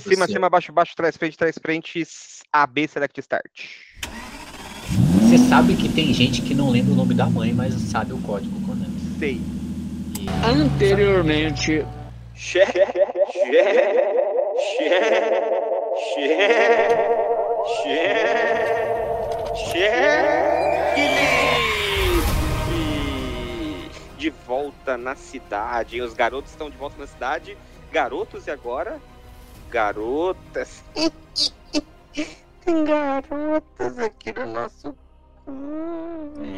Cima, cima, baixo, baixo, trás, frente, trás, frente, AB Select Start. Você sabe que tem gente que não lembra o nome da mãe, mas sabe o código Konami. Sei. E Anteriormente, Xé, xé, xé, xé, xé, Felipe! De volta na cidade. Os garotos estão de volta na cidade. Garotos e agora? Garotas. Tem garotas aqui no nosso.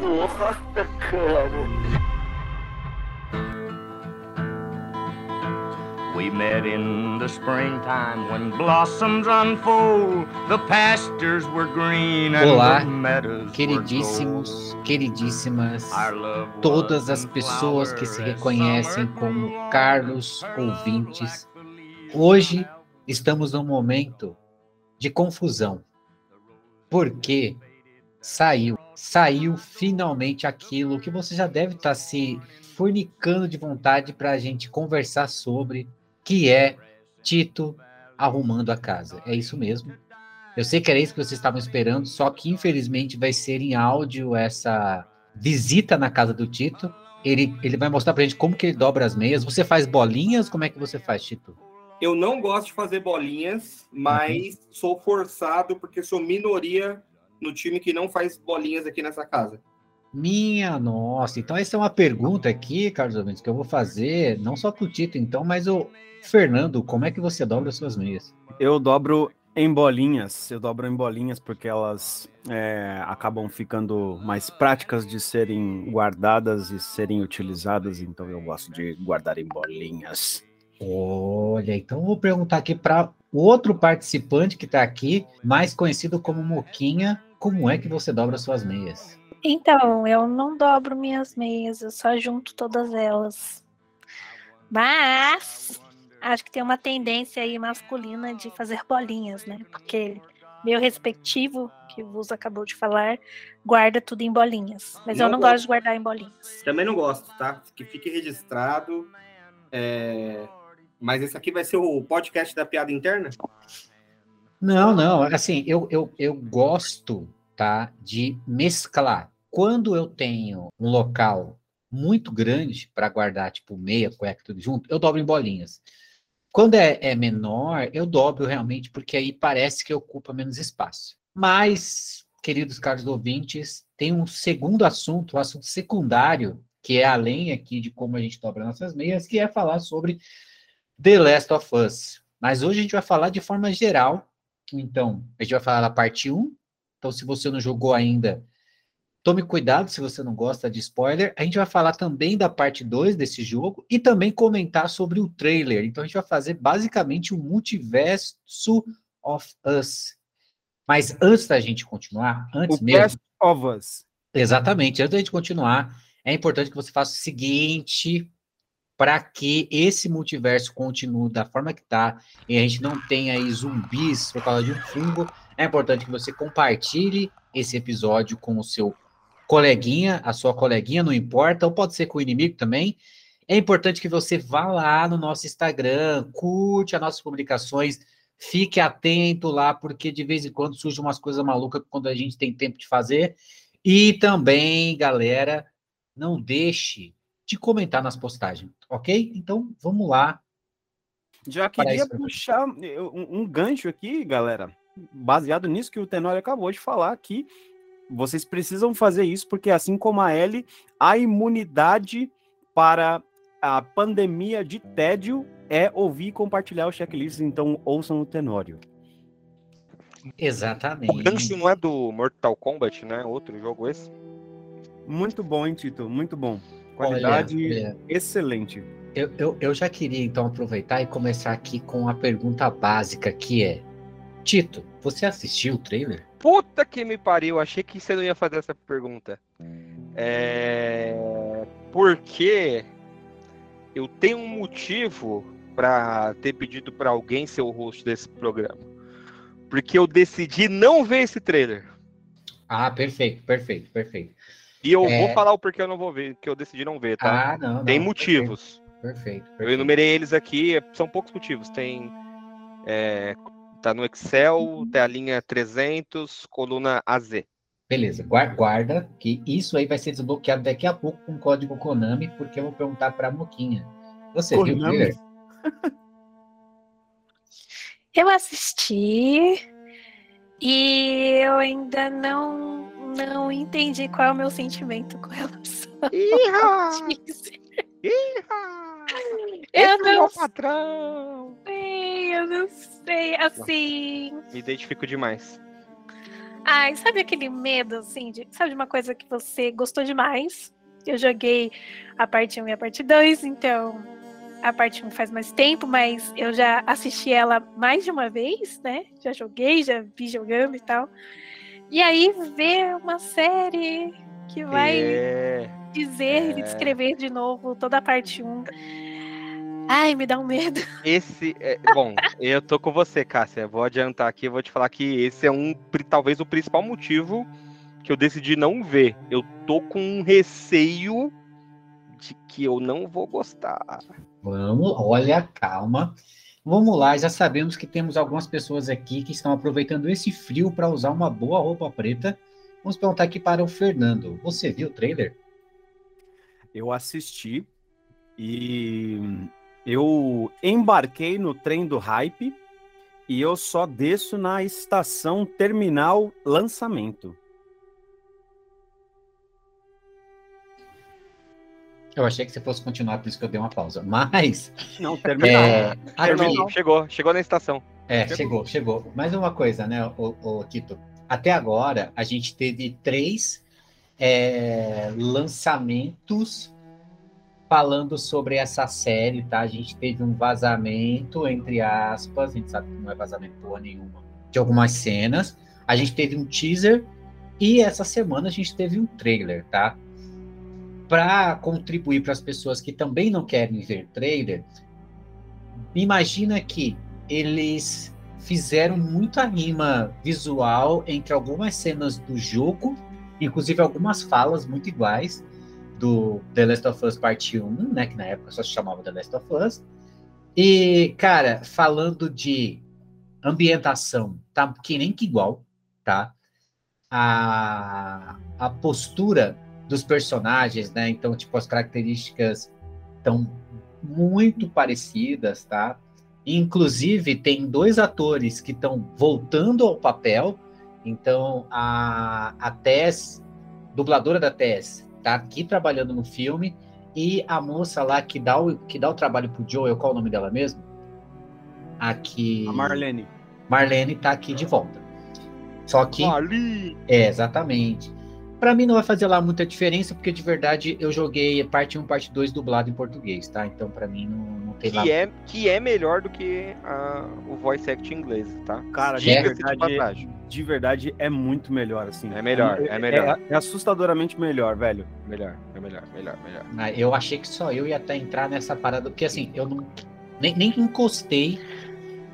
nossa, cara. We met in the springtime when blossoms unfold. The pastures were green and Olá, Queridíssimos, queridíssimas, todas as pessoas que se reconhecem como Carlos ouvintes, hoje estamos num momento de confusão. Porque saiu, saiu finalmente aquilo que você já deve estar se fornicando de vontade para a gente conversar sobre, que é Tito arrumando a casa. É isso mesmo. Eu sei que era isso que vocês estavam esperando, só que infelizmente vai ser em áudio essa visita na casa do Tito. Ele, ele vai mostrar pra gente como que ele dobra as meias. Você faz bolinhas? Como é que você faz, Tito? Eu não gosto de fazer bolinhas, mas sou forçado porque sou minoria no time que não faz bolinhas aqui nessa casa. Minha nossa, então essa é uma pergunta aqui, Carlos Ouvintes, que eu vou fazer, não só pro Tito, então, mas o Fernando, como é que você dobra as suas meias? Eu dobro em bolinhas, eu dobro em bolinhas porque elas é, acabam ficando mais práticas de serem guardadas e serem utilizadas, então eu gosto de guardar em bolinhas. Olha, então eu vou perguntar aqui para o outro participante que está aqui, mais conhecido como Moquinha, como é que você dobra as suas meias? Então, eu não dobro minhas meias, eu só junto todas elas. Mas acho que tem uma tendência aí masculina de fazer bolinhas, né? Porque meu respectivo, que o Vus acabou de falar, guarda tudo em bolinhas. Mas eu Não não gosto. gosto de guardar em bolinhas. Também não gosto, tá? Que fique registrado. É, Mas esse aqui vai ser o podcast da piada interna? Não, não, assim, eu, eu, eu gosto, tá, de mesclar. Quando eu tenho um local muito grande para guardar, tipo, meia, cueca, tudo junto, eu dobro em bolinhas. Quando é, é menor, eu dobro realmente, porque aí parece que ocupa menos espaço. Mas, queridos caros ouvintes, tem um segundo assunto, um assunto secundário, que é além aqui de como a gente dobra nossas meias, que é falar sobre The Last of Us. Mas hoje a gente vai falar de forma geral. Então, a gente vai falar da parte 1. Então, se você não jogou ainda, tome cuidado se você não gosta de spoiler. A gente vai falar também da parte 2 desse jogo e também comentar sobre o trailer. Então, a gente vai fazer basicamente o multiverso of Us. Mas antes da gente continuar, antes O mesmo. Best of Us. Exatamente. Antes da gente continuar, é importante que você faça o seguinte para que esse multiverso continue da forma que está e a gente não tenha aí zumbis por causa de um fungo, é importante que você compartilhe esse episódio com o seu coleguinha, a sua coleguinha, não importa, ou pode ser com o inimigo também. É importante que você vá lá no nosso Instagram, curte as nossas publicações, fique atento lá, porque de vez em quando surgem umas coisas malucas quando a gente tem tempo de fazer. E também, galera, não deixe de comentar nas postagens, ok? Então, vamos lá. Já queria puxar um, um gancho aqui, galera, baseado nisso que o Tenório acabou de falar, que vocês precisam fazer isso, porque assim como a Ellie, a imunidade para a pandemia de tédio é ouvir e compartilhar o checklist, então ouçam o Tenório. O Exatamente. gancho não é do Mortal Kombat, né? Outro jogo esse. Muito bom, hein, Tito? Muito bom. Qualidade Olha, olha, excelente. eu, eu, eu já queria então aproveitar e começar aqui com a pergunta básica que é: Tito, você assistiu o trailer? Puta que me pariu, achei que você não ia fazer essa pergunta. É... Porque eu tenho um motivo para ter pedido para alguém ser o host desse programa. Porque eu decidi não ver esse trailer. Ah, perfeito, perfeito, perfeito. E eu É. vou falar o porquê eu não vou ver, que eu decidi não ver, tá? Ah, não, não. Tem perfeito, motivos. Perfeito. Eu perfeito. enumerei eles aqui, são poucos motivos. Tem É, tá no Excel, tem a linha 300, coluna AZ. Beleza, guar- guarda que isso aí vai ser desbloqueado daqui a pouco com o código Konami, porque eu vou perguntar pra Moquinha. Você viu o Konami? trailer? Eu assisti e eu ainda não, não entendi qual é o meu sentimento com relação Iha! a isso. Iha! Eu Esse é o não patrão! sei, eu não sei. Assim. Me identifico demais. Ai, sabe aquele medo, assim, de, sabe de uma coisa que você gostou demais? Eu joguei a parte 1 e a parte 2, então a parte 1 faz mais tempo, mas eu já assisti ela mais de uma vez, né? Já joguei, já vi jogando e tal. E aí ver uma série que vai É, dizer é. e descrever de novo toda a parte 1. Ai, me dá um medo. esse é, bom, eu tô com você, Cássia. Vou adiantar aqui, eu vou te falar que esse é um talvez o principal motivo que eu decidi não ver. Eu tô com um receio de que eu não vou gostar. Vamos, olha, calma. Vamos lá, já sabemos que temos algumas pessoas aqui que estão aproveitando esse frio para usar uma boa roupa preta. Vamos perguntar aqui para o Fernando. Você viu o trailer? Eu assisti e eu embarquei no trem do hype e eu só desço na estação terminal lançamento. Eu achei que você fosse continuar, por isso que eu dei uma pausa. Mas, Não, terminal. é, aqui, Chegou, chegou, chegou na estação. É, chegou, chegou. Mais uma coisa, né, o, o Tito? Até agora, a gente teve três é, lançamentos falando sobre essa série, tá? A gente teve um vazamento, entre aspas, a gente sabe que não é vazamento porra nenhuma, de algumas cenas. A gente teve um teaser e essa semana a gente teve um trailer, tá? Para contribuir para as pessoas que também não querem ver trailer, imagina que eles fizeram muita rima visual entre algumas cenas do jogo, inclusive algumas falas muito iguais do The Last of Us Parte 1, né, que na época só se chamava The Last of Us. E, cara, falando de ambientação, tá que nem que igual, tá? A, a postura dos personagens, né? Então, tipo, as características estão muito parecidas, tá? Inclusive, tem dois atores que estão voltando ao papel. Então, a, a Tess, dubladora da Tess, tá aqui trabalhando no filme. E a moça lá que dá o, que dá o trabalho pro Joel, qual é o nome dela mesmo? Aqui. A Marlene. Marlene tá aqui de volta. Só que. Ali! É, exatamente. Pra mim não vai fazer lá muita diferença, porque de verdade eu joguei parte 1, parte 2 dublado em português, tá? Então pra mim não, não tem lá. Que é, que é melhor do que a- o voice act inglês, tá? Cara, de de verdade, de verdade é muito melhor, assim. É melhor, é melhor. É, assustadoramente melhor, velho. Melhor, é melhor, melhor, melhor. Ah, Eu achei que só eu ia até entrar nessa parada, porque assim, eu não. Nem, nem encostei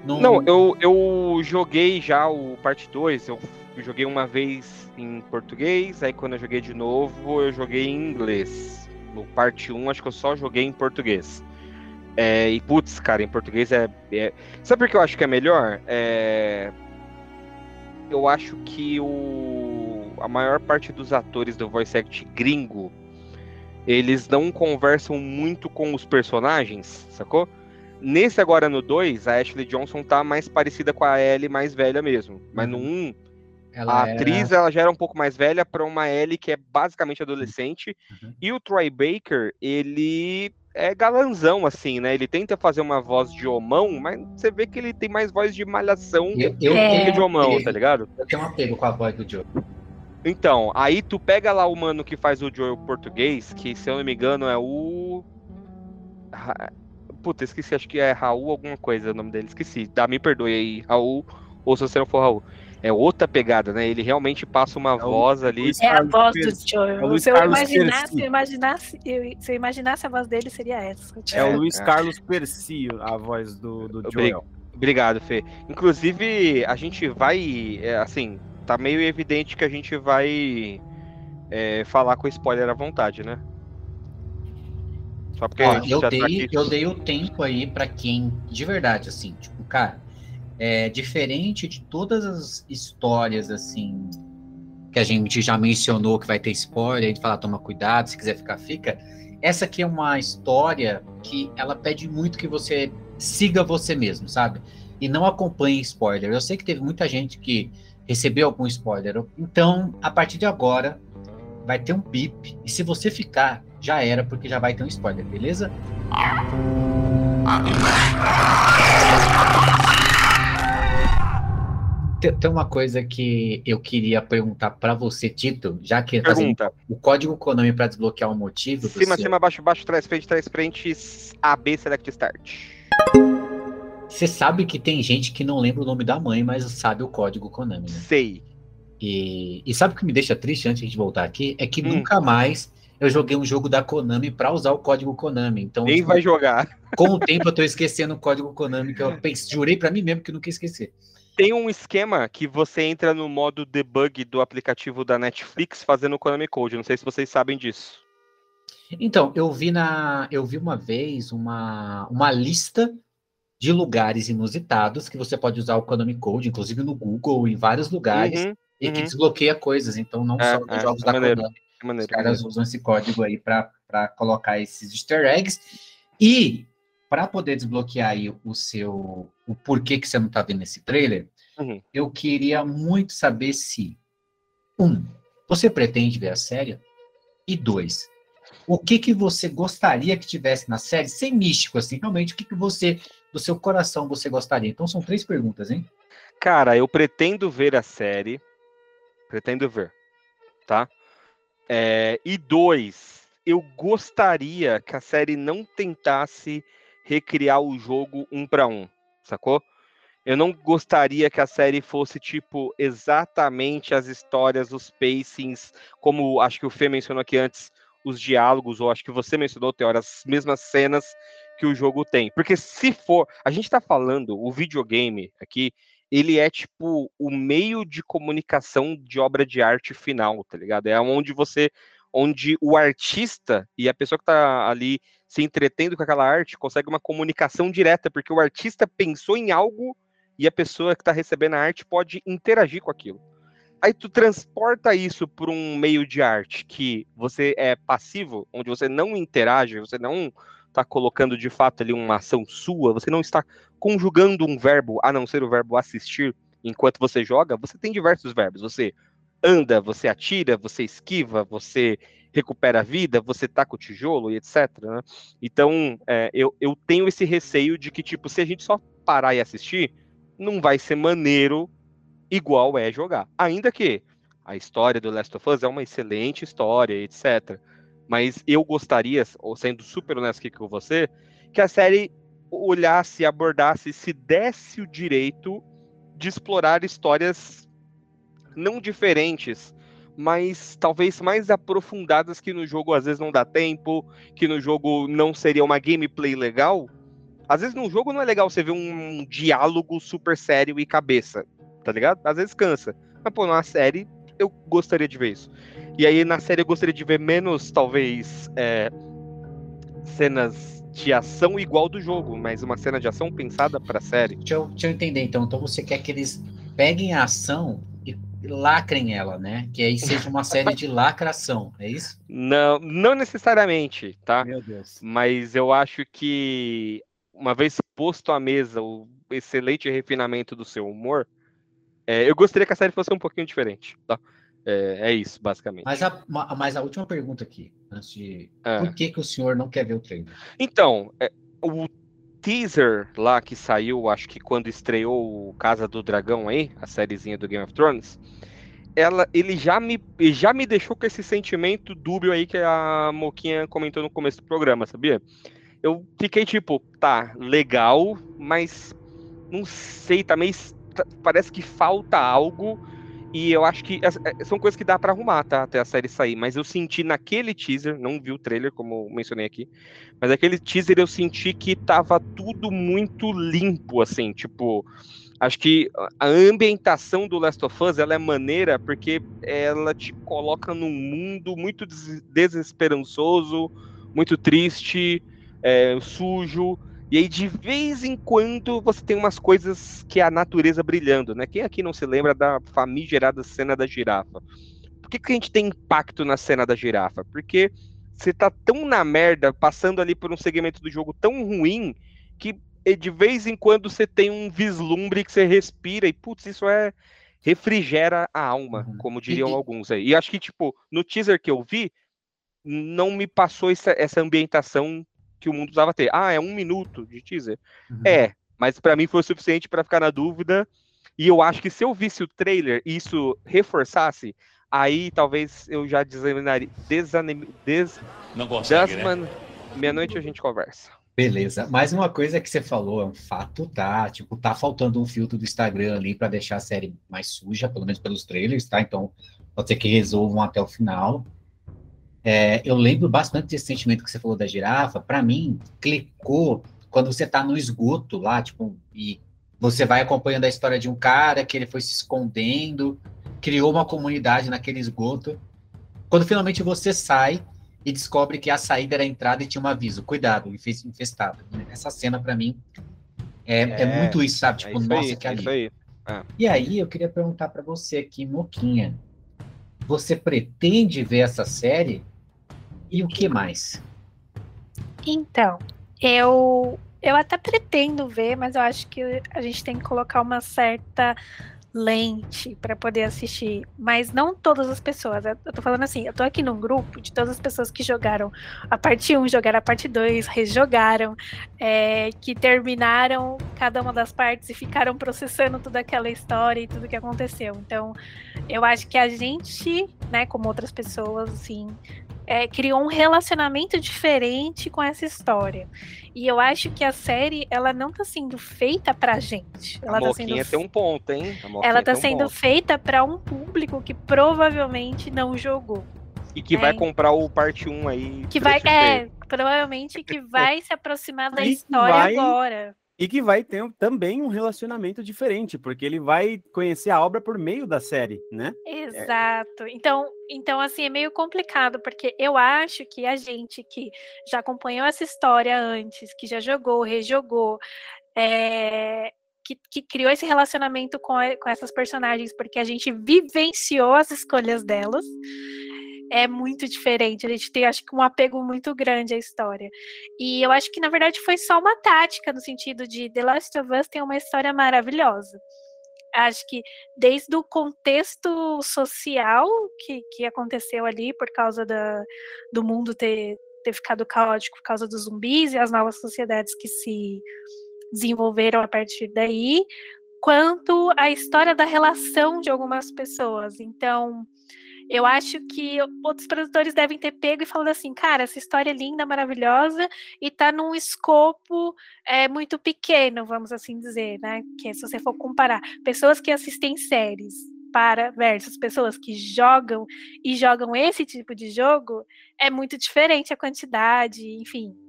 no. Não, eu, eu joguei já o parte 2, eu joguei uma vez em português, aí quando eu joguei de novo, eu joguei em inglês. No parte 1, acho que eu só joguei em português. É, e putz, cara, em português é, é- Sabe por que eu acho que é melhor? É, Eu acho que o... a maior parte dos atores do voice act gringo, eles não conversam muito com os personagens, sacou? Nesse agora no 2, a Ashley Johnson tá mais parecida com a Ellie mais velha mesmo. Mas no 1, um, ela a era- atriz ela já era um pouco mais velha para uma Ellie que é basicamente adolescente. Uhum. E o Troy Baker, ele é galanzão, assim, né? Ele tenta fazer uma voz de homão, mas você vê que ele tem mais voz de malhação Eu, eu, que de homão, eu, tá ligado? eu tenho um apego com a voz do Joe. Então, aí tu pega lá o mano que faz o Joel português, que se eu não me engano é o. Puta, esqueci, acho que é Raul alguma coisa o nome dele, esqueci. Dá, me perdoe aí, Raul, ou se você não for Raul. É outra pegada, né? Ele realmente passa uma o voz ali. Luiz É a voz do Joel. É o se, eu imaginasse, eu imaginasse, eu- se eu imaginasse a voz dele, seria essa. É, o É, Luiz é. Carlos Persio, a voz do, do Obrig- Joel. Obrigado, Fê. Inclusive, a gente vai. é, assim, tá meio evidente que a gente vai é, falar com spoiler à vontade, né? Só porque Ó, a gente eu, já dei, tá aqui. eu dei o tempo aí pra quem, de verdade, assim, tipo, cara, é diferente de todas as histórias assim que a gente já mencionou que vai ter spoiler, a gente fala toma cuidado, se quiser ficar fica. Essa aqui é uma história que ela pede muito que você siga você mesmo, sabe? E não acompanhe spoiler. Eu sei que teve muita gente que recebeu algum spoiler. Então, a partir de agora, vai ter um bip. E se você ficar, já era, porque já vai ter um spoiler, beleza? Tem, tem uma coisa que eu queria perguntar para você, Tito, já que assim, Pergunta. o código Konami para desbloquear o motivo. Cima, seu- cima, baixo, baixo, trás, frente, trás, frente, AB, select start. Você sabe que tem gente que não lembra o nome da mãe, mas sabe o código Konami, né? Sei. E, e sabe o que me deixa triste antes de voltar aqui? É que Hum. nunca mais eu joguei um jogo da Konami para usar o código Konami. Então, Nem tipo, vai jogar. com o tempo eu tô esquecendo o código Konami que eu pensei, jurei para mim mesmo que eu nunca ia esquecer. Tem um esquema que você entra no modo debug do aplicativo da Netflix fazendo o Konami Code. Não sei se vocês sabem disso. Então, eu vi na, eu vi uma vez uma, uma lista de lugares inusitados que você pode usar o Konami Code, inclusive no Google, em vários lugares, Uhum, e que uhum. desbloqueia coisas. Então, não É, só nos é, jogos é da maneiro. Konami. que Os maneiro, caras maneiro. usam esse código aí para colocar esses easter eggs. E para poder desbloquear aí o seu o porquê que você não tá vendo esse trailer, Uhum. eu queria muito saber se um, você pretende ver a série? E dois, o que que você gostaria que tivesse na série, sem místico assim, realmente o que que você do seu coração você gostaria? Então são três perguntas, hein? Cara, eu pretendo ver a série. Pretendo ver, tá? É, e dois, eu gostaria que a série não tentasse recriar o jogo um para um, sacou? Eu não gostaria que a série fosse tipo exatamente as histórias, os pacings, como acho que o Fê mencionou aqui antes, os diálogos, ou acho que você mencionou, Teora, as mesmas cenas que o jogo tem. Porque se for, a gente tá falando, o videogame aqui, ele é tipo o meio de comunicação de obra de arte final, tá ligado? É onde você, onde o artista e a pessoa que tá ali se entretendo com aquela arte consegue uma comunicação direta, porque o artista pensou em algo e a pessoa que está recebendo a arte pode interagir com aquilo. Aí tu transporta isso para um meio de arte que você é passivo, onde você não interage, você não está colocando de fato ali uma ação sua, você não está conjugando um verbo, a não ser o verbo assistir, enquanto você joga, você tem diversos verbos. Você anda, você atira, você esquiva, você recupera a vida, você taca o tijolo e etc. né? Então, é, eu, eu tenho esse receio de que, tipo, se a gente só parar e assistir, não vai ser maneiro igual é jogar. Ainda que a história do Last of Us é uma excelente história, etc. Mas eu gostaria, sendo super honesto aqui com você, que a série olhasse, abordasse, se desse o direito de explorar histórias não diferentes, mas talvez mais aprofundadas que no jogo às vezes não dá tempo, que no jogo não seria uma gameplay legal. Às vezes num jogo não é legal você ver um diálogo super sério e cabeça, tá ligado? Às vezes cansa. Mas pô, numa série eu gostaria de ver isso. E aí na série eu gostaria de ver menos, talvez, é, cenas de ação igual do jogo, mas uma cena de ação pensada pra série. Deixa eu, deixa eu entender, então. Então você quer que eles peguem a ação lacrem ela, né? Que aí seja uma série de lacração, é isso? Não, não necessariamente, tá? Meu Deus. Mas eu acho que uma vez posto à mesa o excelente refinamento do seu humor, é, eu gostaria que a série fosse um pouquinho diferente, tá? É, é isso, basicamente. Mas a, ma- mas a última pergunta aqui, antes de. É. Por que, que o senhor não quer ver o trailer? Então, é, o teaser lá que saiu, acho que quando estreou o Casa do Dragão aí, a sériezinha do Game of Thrones, ela, ele já me, já me deixou com esse sentimento dúbio aí que a Moquinha comentou no começo do programa, sabia? Eu fiquei tipo, tá, legal, mas não sei, tá meio. Parece que falta algo. E eu acho que é, são coisas que dá pra arrumar, tá? Até a série sair. Mas eu senti naquele teaser, não vi o trailer, como mencionei aqui, mas aquele teaser eu senti que tava tudo muito limpo, assim, tipo. Acho que a ambientação do Last of Us ela é maneira porque ela te coloca num mundo muito des- desesperançoso, muito triste, é, sujo, E aí, de vez em quando, você tem umas coisas que é a natureza brilhando, né? Quem aqui não se lembra da famigerada cena da girafa? Por que, que a gente tem impacto na cena da girafa? Porque você tá tão na merda, passando ali por um segmento do jogo tão ruim, que de vez em quando você tem um vislumbre que você respira e, putz, isso é. refrigera a alma, Uhum. como diriam e- alguns aí. E acho que, tipo, no teaser que eu vi, não me passou essa, essa ambientação que o mundo usava ter. Ah, é um minuto de teaser. Uhum. É, mas pra mim foi o suficiente pra ficar na dúvida. E eu acho que se eu visse o trailer e isso reforçasse, aí talvez eu já desanimaria. Desanim, des, Não consegue, né? desman, Meia-noite a gente conversa. Beleza. Mais uma coisa que você falou, é um fato, tá? Tipo, tá faltando um filtro do Instagram ali para deixar a série mais suja, pelo menos pelos trailers, tá? Então, pode ser que resolvam até o final. É, eu lembro bastante desse sentimento que você falou da girafa. Para mim, clicou quando você tá no esgoto lá, tipo, e você vai acompanhando a história de um cara que ele foi se escondendo, criou uma comunidade naquele esgoto. Quando finalmente você sai e descobre que a saída era a entrada e tinha um aviso, cuidado, infe- infestado. Essa cena, para mim, é, é É, muito isso, sabe? É Tipo, isso nossa, aí, que é ali. isso aí. E aí, eu queria perguntar para você aqui, Moquinha, você pretende ver essa série? E o que mais? Então, eu eu até pretendo ver, mas eu acho que a gente tem que colocar uma certa lente para poder assistir, mas não todas as pessoas. Eu tô falando assim, eu tô aqui num grupo de todas as pessoas que jogaram a parte 1, jogaram a parte 2, rejogaram, é, que terminaram cada uma das partes e ficaram processando toda aquela história e tudo que aconteceu. Então, eu acho que a gente, né, como outras pessoas, assim, é, criou um relacionamento diferente com essa história. E eu acho que a série, ela não tá sendo feita pra gente. Ela a tá sendo tem um ponto, hein? Ela tá um sendo ponto. feita para um público que provavelmente não jogou. E que vai é. comprar o parte 1 aí. Que vai, é, provavelmente que vai se aproximar da E história vai- agora. E que vai ter também um relacionamento diferente, porque ele vai conhecer a obra por meio da série, né? Exato. Então, então assim é meio complicado porque eu acho que a gente que já acompanhou essa história antes, que já jogou, rejogou, é, que, que criou esse relacionamento com, com essas personagens, porque a gente vivenciou as escolhas delas. É muito diferente. A gente tem, acho que, um apego muito grande à história. E eu acho que, na verdade, foi só uma tática, no sentido de The Last of Us tem uma história maravilhosa. Acho que desde o contexto social que, que aconteceu ali por causa da, do mundo ter, ter ficado caótico por causa dos zumbis e as novas sociedades que se desenvolveram a partir daí, quanto a história da relação de algumas pessoas. Então, eu acho que outros produtores devem ter pego e falado assim, cara, essa história é linda, maravilhosa, e tá num escopo é, muito pequeno, vamos assim dizer, né? Que se você for comparar pessoas que assistem séries para versus pessoas que jogam e jogam esse tipo de jogo, é muito diferente a quantidade, enfim.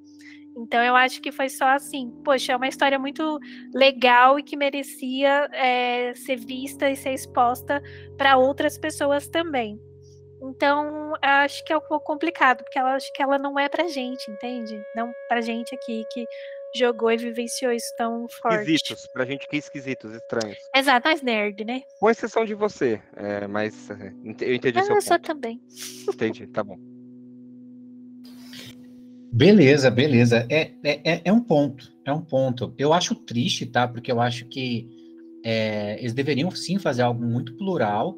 Então eu acho que foi só assim, poxa, é uma história muito legal e que merecia é, ser vista e ser exposta para outras pessoas também. Então, eu acho que é um pouco complicado, porque ela acho que ela não é pra gente, entende? Não pra gente aqui que jogou e vivenciou isso tão forte. Esquisitos, pra gente que é esquisitos, estranhos. Exato, mais nerd, né? Com exceção de você, é, mas ent- eu entendi Ah, seu eu sou ponto. também. Entendi, tá bom. Beleza, beleza. É, é, é- é um ponto, é um ponto. Eu acho triste, tá? Porque eu acho que é, eles deveriam sim fazer algo muito plural,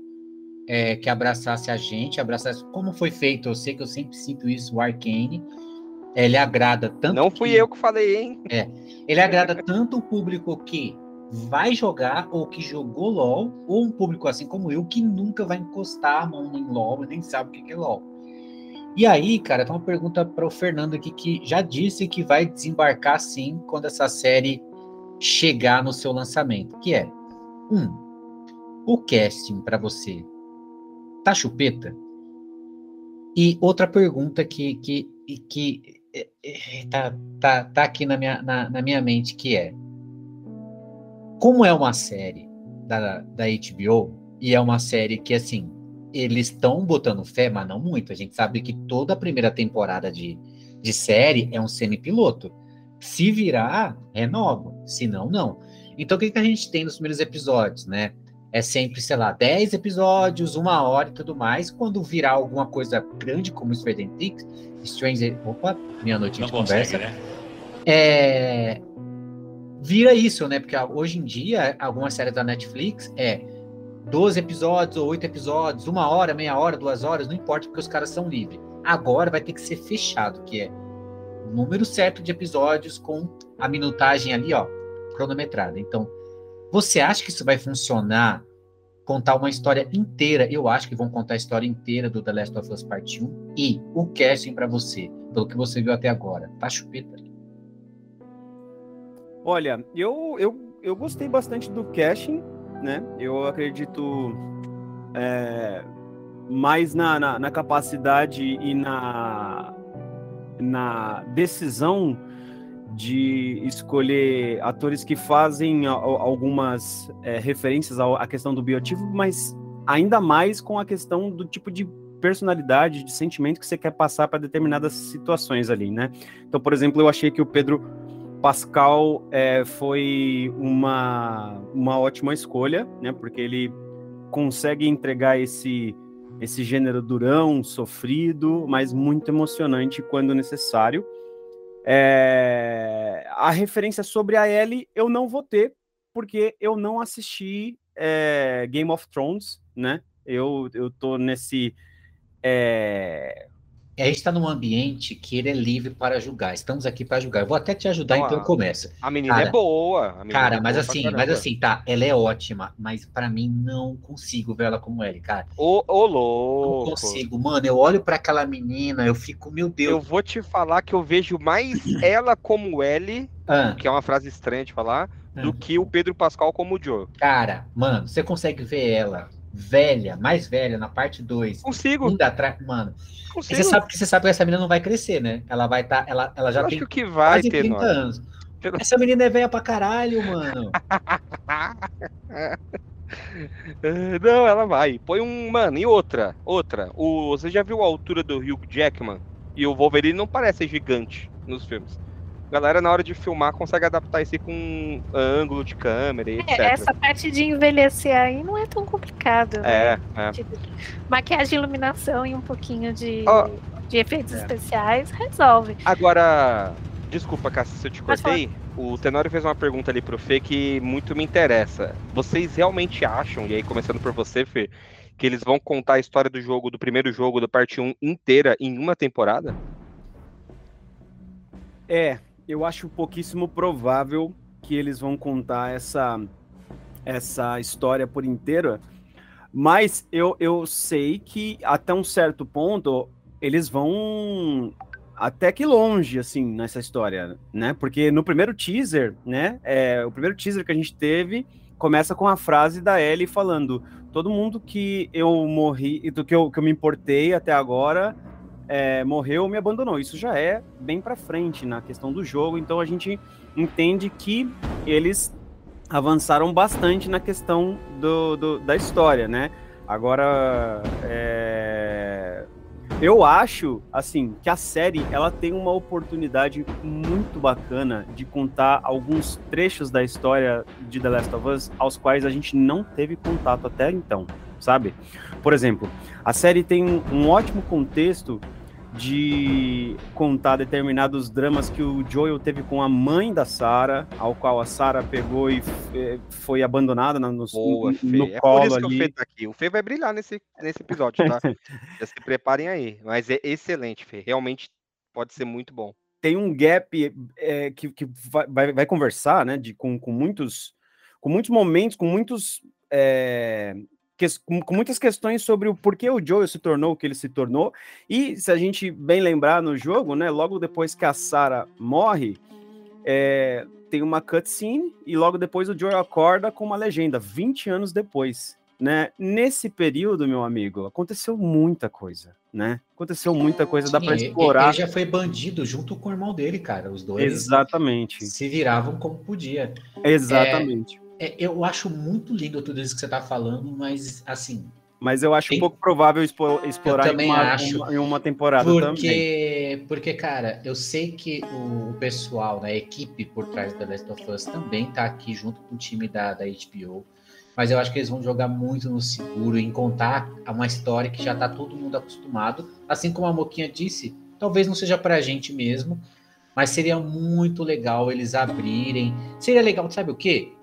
é, que abraçasse a gente, abraçasse como foi feito. Eu sei que eu sempre sinto isso, o Arcane. Ele agrada tanto. Não fui que- eu que falei, hein? Ele agrada tanto o público que vai jogar ou que jogou LOL, ou um público assim como eu que nunca vai encostar a mão em LOL e nem sabe o que é LOL. E aí, cara, tem uma pergunta para o Fernando aqui que já disse que vai desembarcar sim quando essa série chegar no seu lançamento, que é um, o casting para você tá chupeta? E outra pergunta que que que é, é, tá, tá, tá aqui na minha, na, na minha mente, que é como é uma série da, da HBO, e é uma série que, assim, eles estão botando fé, mas não muito. A gente sabe que toda a primeira temporada de, de série é um semi-piloto. Se virar, renova. Se não, não. Então, o que, que a gente tem nos primeiros episódios, né? É sempre, sei lá, 10 episódios, uma hora e tudo mais. Quando virar alguma coisa grande, como Stranger Things, Stranger... Opa, minha noite de conversa. né? É... Vira isso, né? Porque hoje em dia, algumas séries da Netflix é 12 episódios ou 8 episódios, uma hora, meia hora, duas horas, não importa, porque os caras são livres. Agora vai ter que ser fechado, que é o número certo de episódios com a minutagem ali, ó, cronometrada. Então, você acha que isso vai funcionar? Contar uma história inteira? Eu acho que vão contar a história inteira do The Last of Us Part 1 e o casting para você, pelo que você viu até agora. Tá chupeta? Olha, eu, eu, eu gostei bastante do casting, né? Eu acredito é, mais na, na, na capacidade e na, na decisão de escolher atores que fazem algumas é, referências à questão do biotipo, mas ainda mais com a questão do tipo de personalidade, de sentimento que você quer passar para determinadas situações ali, né? Então, por exemplo, eu achei que o Pedro Pascal é, foi uma, uma ótima escolha, né? Porque ele consegue entregar esse esse gênero durão, sofrido, mas muito emocionante quando necessário. É, a referência sobre a Ellie eu não vou ter, porque eu não assisti é, Game of Thrones, né? Eu, eu tô nesse. é, A gente está num ambiente que ele é livre para julgar. Estamos aqui para julgar. Eu vou até te ajudar, Não, então a- começa. A menina Cara, é boa. menina Cara, é mas boa pra assim, mas assim, tá, ela é ótima, mas para mim não consigo ver ela como Ellie, cara. Ô, ô, Não louco. consigo, mano. Eu olho para aquela menina, eu fico, meu Eu Deus. vou te falar que eu vejo mais ela como Ellie, Ah, que é uma frase estranha de falar, do ah. que o Pedro Pascal como Joe. Cara, mano, você consegue ver ela velha, mais velha, na parte 2, Consigo, ainda atrás, mano. Consigo. você sabe que você sabe que essa menina não vai crescer, né? Ela vai estar, ela, ela já eu tem acho que vai quase ter 30 nome. anos. Pelo- Essa menina é velha pra caralho, mano. Não, ela vai. Põe um. Mano, e outra. Outra. O, você já viu a altura do Hugh Jackman? E o Wolverine não parece gigante nos filmes. A galera, na hora de filmar, consegue adaptar isso aí com ângulo de câmera e etc. É, essa parte de envelhecer aí não é tão complicado. né? É, é. Tipo, maquiagem, iluminação e um pouquinho de, Ó. de efeitos É. especiais resolve. Agora, desculpa, Cassia, se eu te cortei. O Tenório fez uma pergunta ali pro Fê que muito me interessa. Vocês realmente acham, e aí começando por você, Fê, que eles vão contar a história do jogo, do primeiro jogo, da parte 1 inteira em uma temporada? É, eu acho pouquíssimo provável que eles vão contar essa, essa história por inteira, mas eu, eu sei que até um certo ponto eles vão até que longe, assim, nessa história, né? Porque no primeiro teaser, né, é, o primeiro teaser que a gente teve começa com a frase da Ellie falando todo mundo que eu morri, do que eu, que eu me importei até agora é, morreu ou me abandonou. Isso já é bem para frente na questão do jogo, então a gente entende que eles avançaram bastante na questão do, do- da história, né? Agora, é, eu acho, assim, que a série ela tem uma oportunidade muito bacana de contar alguns trechos da história de The Last of Us aos quais a gente não teve contato até então, sabe? Por exemplo, a série tem um, um ótimo contexto de contar determinados dramas que o Joel teve com a mãe da Sarah, ao qual a Sarah pegou e eh, foi abandonada na- no, Boa, Fê. no é por colo isso que o ali. Fê tá aqui. O Fê vai brilhar nesse, nesse episódio, tá? Já se preparem aí. Mas é excelente, Fê. Realmente pode ser muito bom. tem um gap é, que, que vai, vai, vai conversar, né, de, com, com muitos com muitos momentos, com muitos é, com, muitas questões sobre o porquê o Joel se tornou o que ele se tornou. E se a gente bem lembrar no jogo, né, logo depois que a Sarah morre, é, tem uma cutscene e logo depois o Joel acorda com uma legenda, 20 anos depois. Né? Nesse período, meu amigo, aconteceu muita coisa, né? Aconteceu muita coisa, dá Sim, para ele- explorar. Ele já foi bandido junto com o irmão dele, cara. Os dois Exatamente. se viravam como podia. Exatamente. É, eu acho muito lindo tudo isso que você tá falando, mas assim, Mas eu acho um pouco provável expo- explorar em uma, uma- em uma temporada também. Porque, porque, cara, eu sei que o, pessoal, né, a equipe por trás da Last of Us também tá aqui junto com o time da, da HBO. Mas eu acho que eles vão jogar muito no seguro em contar uma história que já tá todo mundo acostumado. Assim como a Moquinha disse, talvez não seja pra gente mesmo, mas seria muito legal eles abrirem. Seria legal, sabe o quê?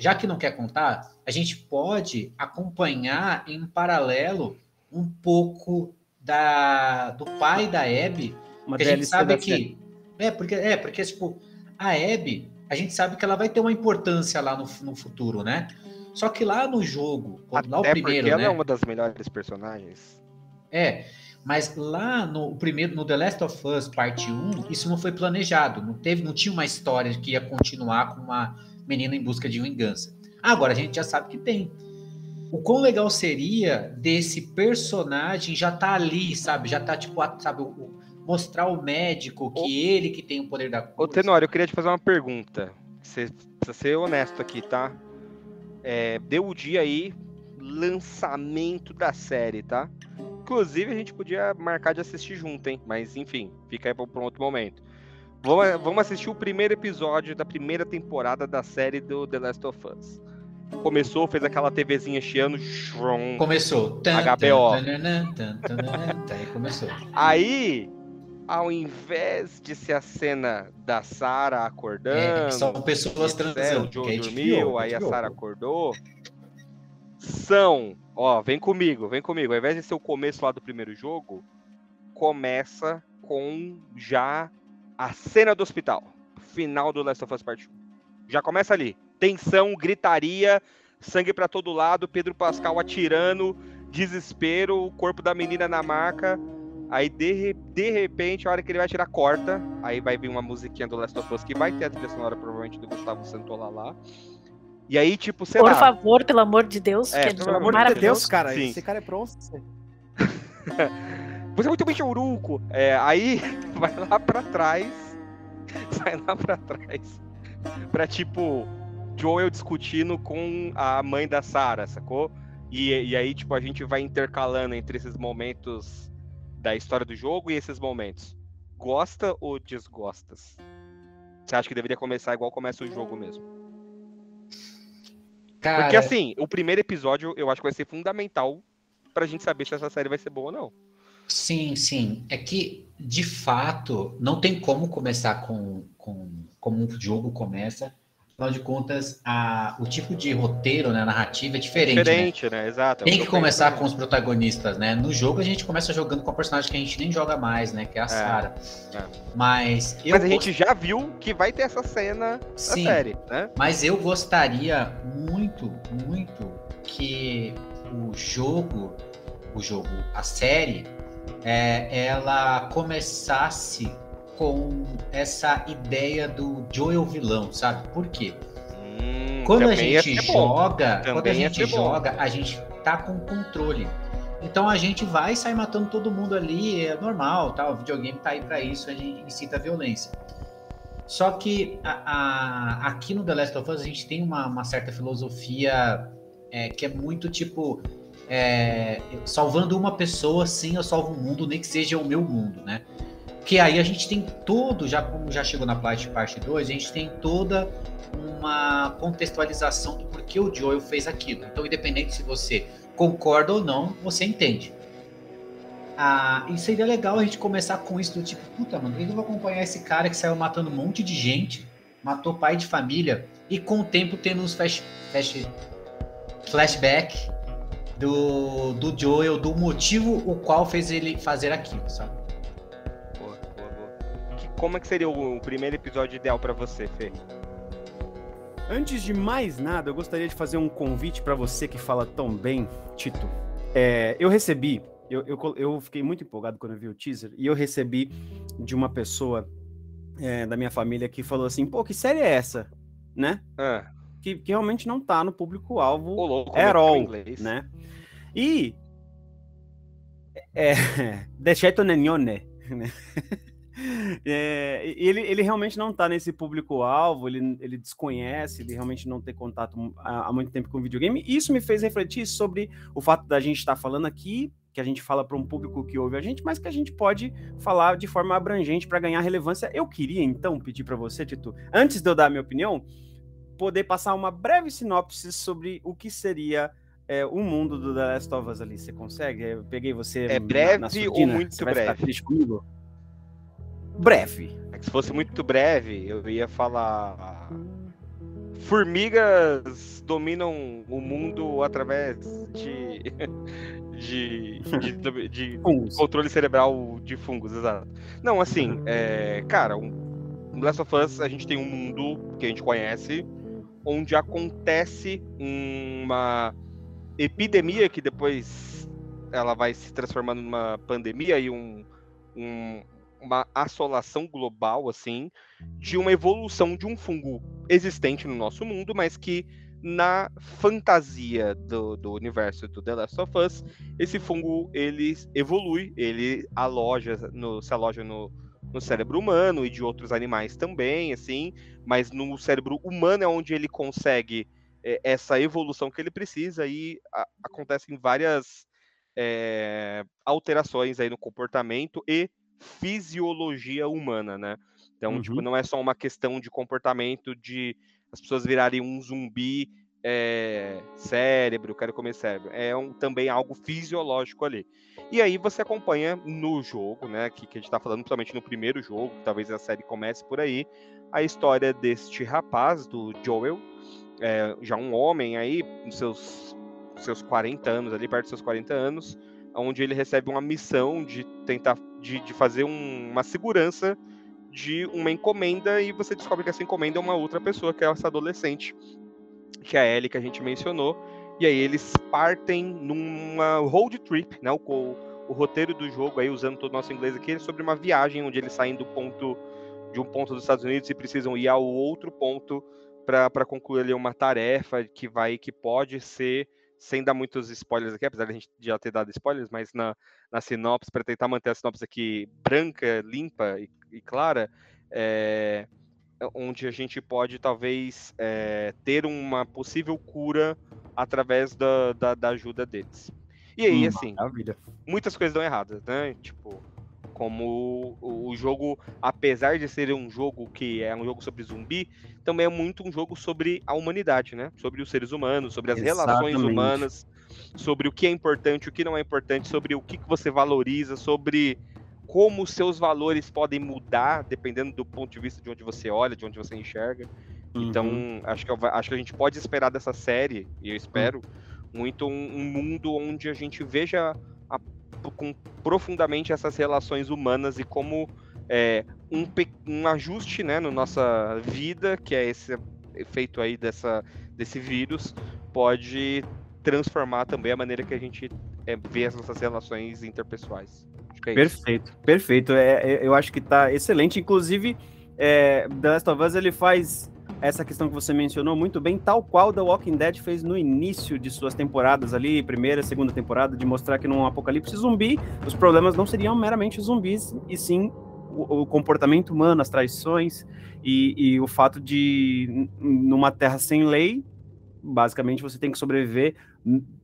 Já que não quer contar, a gente pode acompanhar em paralelo um pouco da, do pai da Abby, Uma porque a gente sabe série. que. É, porque, é, porque, tipo, a Abby, a gente sabe que ela vai ter uma importância lá no, no futuro, né? Só que lá no jogo, lá o Até primeiro, porque ela né? é uma das melhores personagens. É, mas lá no primeiro, no The Last of Us Parte 1, isso não foi planejado. Não teve, não tinha uma história que ia continuar com uma menina em busca de vingança. Agora a gente já sabe que tem. O quão legal seria desse personagem já tá ali, sabe? Já tá tipo, sabe, mostrar o médico que ele que tem o poder da Ô, cura. Tenório, eu queria te fazer uma pergunta. Você precisa ser honesto aqui, tá? É, deu o dia aí, lançamento da série, tá? Inclusive, a gente podia marcar de assistir junto, hein? Mas, enfim, fica aí pra um outro momento. Vamos, vamos assistir o primeiro episódio da primeira temporada da série do The Last of Us. Começou, fez aquela TVzinha chiando, shrum. Começou. Tan, HBO. tan, tan, Aí começou. Aí, ao invés de ser a cena da Sarah acordando, É, são pessoas transando. o Joe que é dormiu, aí a. Sarah acordou. São, ó, vem comigo, vem comigo. Ao invés de ser o começo lá do primeiro jogo, começa com já a cena do hospital. Final do Last of Us Part 1. Já começa ali. Tensão, gritaria, sangue pra todo lado, Pedro Pascal atirando, desespero, o corpo da menina na maca. Aí, de, de repente, a hora que ele vai tirar, corta. Aí vai vir uma musiquinha do Last of Us que vai ter a trilha sonora, provavelmente, do Gustavo Santola lá. E aí, tipo, sei Por lá. favor, pelo amor de Deus, É, que é pelo amor de. Deus, cara, Sim. esse cara é pronto. Você é muito bem choruco. É, aí vai lá pra trás. Sai lá pra trás. Pra tipo, Joel discutindo com a mãe da Sarah, sacou? E, e aí, tipo, a gente vai intercalando entre esses momentos da história do jogo e esses momentos. Gosta ou desgostas? Você acha que deveria começar igual começa o jogo mesmo? Cara, Porque assim, o primeiro episódio eu acho que vai ser fundamental pra gente saber se essa série vai ser boa ou não. Sim, sim. É que, de fato, não tem como começar com, com como um jogo começa. Afinal de contas, a, o tipo de roteiro, né, narrativa é diferente. né? Diferente, né? Exato. é Tem que começar com os protagonistas, né? No jogo a gente começa jogando com a personagem que a gente nem joga mais, né? Que é a Sarah. é. Mas eu Mas a gente já viu que vai ter essa cena na Sim. série, né? Mas eu gostaria muito, muito que o jogo, o jogo, a série, é, ela começasse com essa ideia do Joel vilão, sabe? Por quê? Hum, Quando a gente joga, quando a gente joga, a gente tá com controle. Então a gente vai sair matando todo mundo ali, é normal, tá? O videogame tá aí pra isso, a gente incita a violência. Só que a- a- aqui no The Last of Us a gente tem uma, uma certa filosofia é, que é muito tipo é, salvando uma pessoa, sim, eu salvo o mundo, nem que seja o meu mundo, né? Que aí a gente tem todo, já como já chegou na parte, parte 2, a gente tem toda uma contextualização do porquê o Joel fez aquilo. Então, independente se você concorda ou não, você entende. Ah, e seria legal a gente começar com isso do tipo, puta, mano, eu vou acompanhar esse cara que saiu matando um monte de gente, matou pai de família, e com o tempo tendo uns flash, flash, flashback do, do Joel, do motivo o qual fez ele fazer aquilo, sabe? Boa, boa, boa. Que- como é que seria o, o primeiro episódio ideal pra você, Fê? Antes de mais nada, eu gostaria de fazer um convite para você que fala tão bem, Tito. É, eu recebi, eu, eu, eu fiquei muito empolgado quando eu vi o teaser, e eu recebi de uma pessoa é, da minha família que falou assim: pô, que série é essa? Né? Ah, Que, que realmente não tá no público-alvo inglês. né? E é, De certo nenhone, né? É, ele, ele realmente não está nesse público-alvo, ele, ele desconhece, ele realmente não tem contato há, há, muito tempo com videogame. Isso me fez refletir sobre o fato da gente estar tá falando aqui, que a gente fala para um público que ouve a gente, mas que a gente pode falar de forma abrangente para ganhar relevância. Eu queria, então, pedir para você, Tito, antes de eu dar a minha opinião, poder passar uma breve sinopse sobre o que seria é, o mundo do The Last of Us ali. Você consegue? Eu peguei você. É breve na, na ou muito você breve? comigo? Breve. É se fosse muito breve, eu ia falar. Formigas dominam o mundo através de. de, de, de controle cerebral de fungos, exato. Não, assim, é, cara, um, Last of Us a gente tem um mundo que a gente conhece, onde acontece uma epidemia que depois ela vai se transformando numa pandemia e um, um, uma assolação global assim de uma evolução de um fungo existente no nosso mundo, mas que na fantasia do, do universo do The Last of Us, esse fungo ele evolui, ele aloja no, se aloja no, no cérebro humano e de outros animais também, assim, mas no cérebro humano é onde ele consegue é, essa evolução que ele precisa e a, acontecem várias é, alterações aí no comportamento e fisiologia humana, né? Então, tipo, uhum. tipo, não é só uma questão de comportamento de as pessoas virarem um zumbi é, cérebro, quero comer cérebro. É um, também algo fisiológico ali. E aí você acompanha no jogo, né? Que, que a gente tá falando principalmente no primeiro jogo, talvez a série comece por aí, a história deste rapaz, do Joel, é, já um homem aí, nos seus, seus 40 anos, ali perto dos seus 40 anos, onde ele recebe uma missão de tentar de, de fazer um, uma segurança de uma encomenda e você descobre que essa encomenda é uma outra pessoa, que é essa adolescente, que é a Ellie que a gente mencionou. E aí eles partem numa road trip, né? O, o, roteiro do jogo aí, usando todo o nosso inglês aqui, é sobre uma viagem onde eles saem do ponto de um ponto dos Estados Unidos e precisam ir ao outro ponto para concluir ali uma tarefa que vai que pode ser sem dar muitos spoilers aqui, apesar de a gente já ter dado spoilers, mas na, na sinopse, para tentar manter a sinopse aqui branca, limpa e, e clara, é, onde a gente pode talvez é, ter uma possível cura através da, da, da ajuda deles. E aí, hum, assim, maravilha. muitas coisas dão erradas, né? Tipo, como o, o, jogo, apesar de ser um jogo que é um jogo sobre zumbi, também é muito um jogo sobre a humanidade, né? Sobre os seres humanos, sobre as Exatamente. relações humanas, sobre o que é importante, o que não é importante, sobre o que, que você valoriza, sobre como seus valores podem mudar dependendo do ponto de vista de onde você olha, de onde você enxerga. Então, uhum. Então, acho que, acho que a gente pode esperar dessa série, e eu espero, uhum. muito um, um mundo onde a gente veja a com profundamente essas relações humanas e como é, um, um ajuste né, na nossa vida, que é esse efeito aí dessa, desse vírus, pode transformar também a maneira que a gente é, vê as nossas relações interpessoais. É perfeito, perfeito. É, é, eu acho que está excelente. Inclusive, é, The Last of Us ele faz essa questão que você mencionou muito bem, tal qual The Walking Dead fez no início de suas temporadas ali, primeira, segunda temporada, de mostrar que num apocalipse zumbi, os problemas não seriam meramente zumbis, e sim o, o comportamento humano, as traições e, e o fato de, numa terra sem lei, basicamente você tem que sobreviver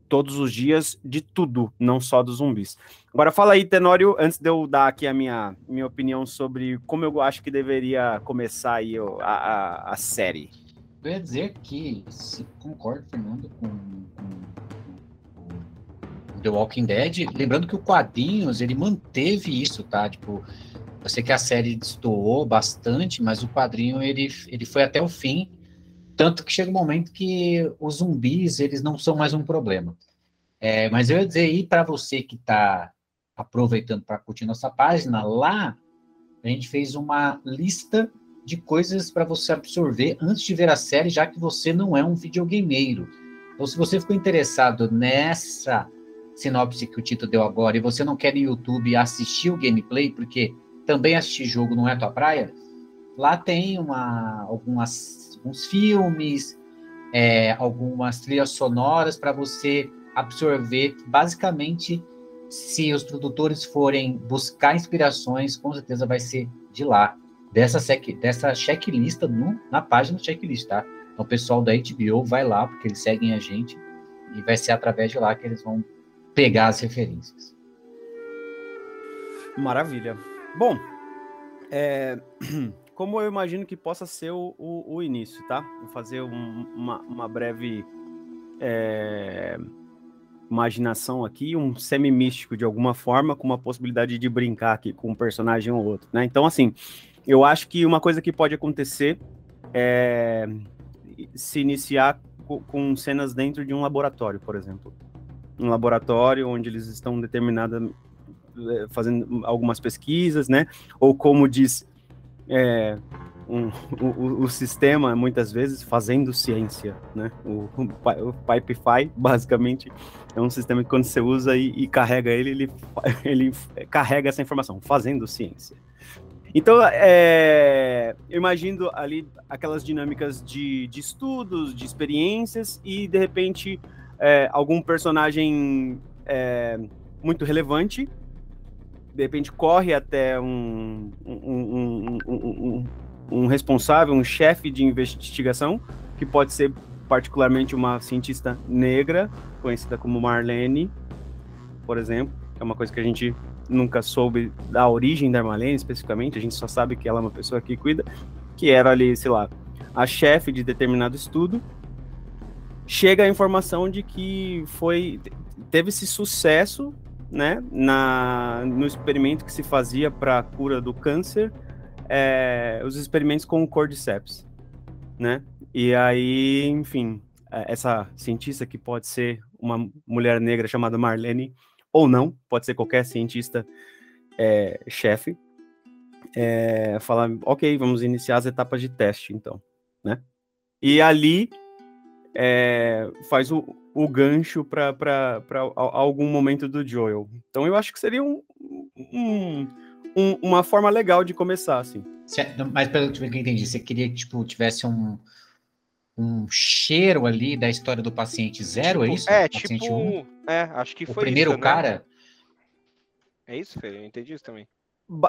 todos os dias de tudo, não só dos zumbis. Agora fala aí, Tenório, antes de eu dar aqui a minha, minha opinião sobre como eu acho que deveria começar aí a, a, a série. Eu ia dizer que se concordo, Fernando, com, com, com, The Walking Dead, lembrando que o quadrinhos ele manteve isso, tá? Tipo, eu sei que a série destoou bastante, mas o quadrinho ele, ele foi até o fim tanto que chega um momento que os zumbis, eles não são mais um problema. É, mas eu ia dizer aí para você que está aproveitando para curtir nossa página, lá a gente fez uma lista de coisas para você absorver antes de ver a série, já que você não é um videogameiro. Então, se você ficou interessado nessa sinopse que o Tito deu agora e você não quer no YouTube assistir o gameplay, porque também assistir jogo não é tua praia, lá tem uma, algumas alguns filmes, é, algumas trilhas sonoras para você absorver. Basicamente, se os produtores forem buscar inspirações, com certeza vai ser de lá, dessa, dessa checklista no, na página do checklist, tá? Então o pessoal da HBO vai lá, porque eles seguem a gente, e vai ser através de lá que eles vão pegar as referências. Maravilha. Bom, é, como eu imagino que possa ser o, o, o início, tá? Vou fazer um, uma, uma breve é, imaginação aqui, um semi-místico de alguma forma, com uma possibilidade de brincar aqui com um personagem ou outro, né? Então, assim, eu acho que uma coisa que pode acontecer é se iniciar com, com cenas dentro de um laboratório, por exemplo. Um laboratório onde eles estão determinada é, fazendo algumas pesquisas, né? Ou como diz é, um, o, o, sistema, muitas vezes, fazendo ciência, né? O, o, Pipefy, basicamente, é um sistema que quando você usa e, e carrega ele, ele, ele carrega essa informação, fazendo ciência. Então, é, eu imagino ali aquelas dinâmicas de, de estudos, de experiências, e de repente é, algum personagem é, muito relevante, de repente corre até um, um, um, um responsável, um chefe de investigação, que pode ser particularmente uma cientista negra, conhecida como Marlene, por exemplo, é uma coisa que a gente nunca soube da origem da Marlene especificamente, a gente só sabe que ela é uma pessoa que cuida, que era ali, sei lá, a chefe de determinado estudo. Chega a informação de que foi teve esse sucesso, né, na no experimento que se fazia para a cura do câncer, é, os experimentos com o Cordyceps, né? E aí, enfim, é, essa cientista que pode ser uma mulher negra chamada Marlene ou não, pode ser qualquer cientista é, chefe, é, falar, ok, vamos iniciar as etapas de teste, então, né? E ali é, faz o, o gancho para algum momento do Joel. Então eu acho que seria um, um, um, uma forma legal de começar, assim. Mas pelo que eu entendi, você queria que tipo, tivesse um, um cheiro ali da história do paciente zero, é tipo, é isso? É, paciente tipo. Um. É, acho que o foi primeiro isso, né? cara. É isso, Fê? Eu entendi isso também.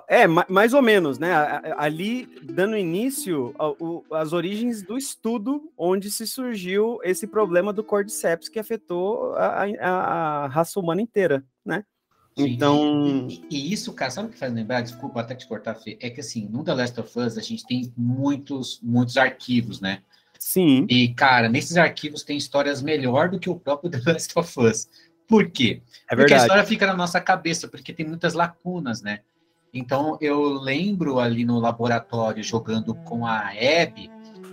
É, mais ou menos, né? Ali, dando início às origens do estudo onde se surgiu esse problema do Cordyceps que afetou a, a, a raça humana inteira, né? Sim. Então. E, e, isso, cara, sabe o que faz lembrar? Desculpa até te cortar, Fê. É que assim, no The Last of Us a gente tem muitos, muitos arquivos, né? Sim. E, cara, nesses arquivos tem histórias melhor do que o próprio The Last of Us. Por quê? É porque a história fica na nossa cabeça, porque tem muitas lacunas, né? Então, eu lembro ali no laboratório, jogando com a Abby,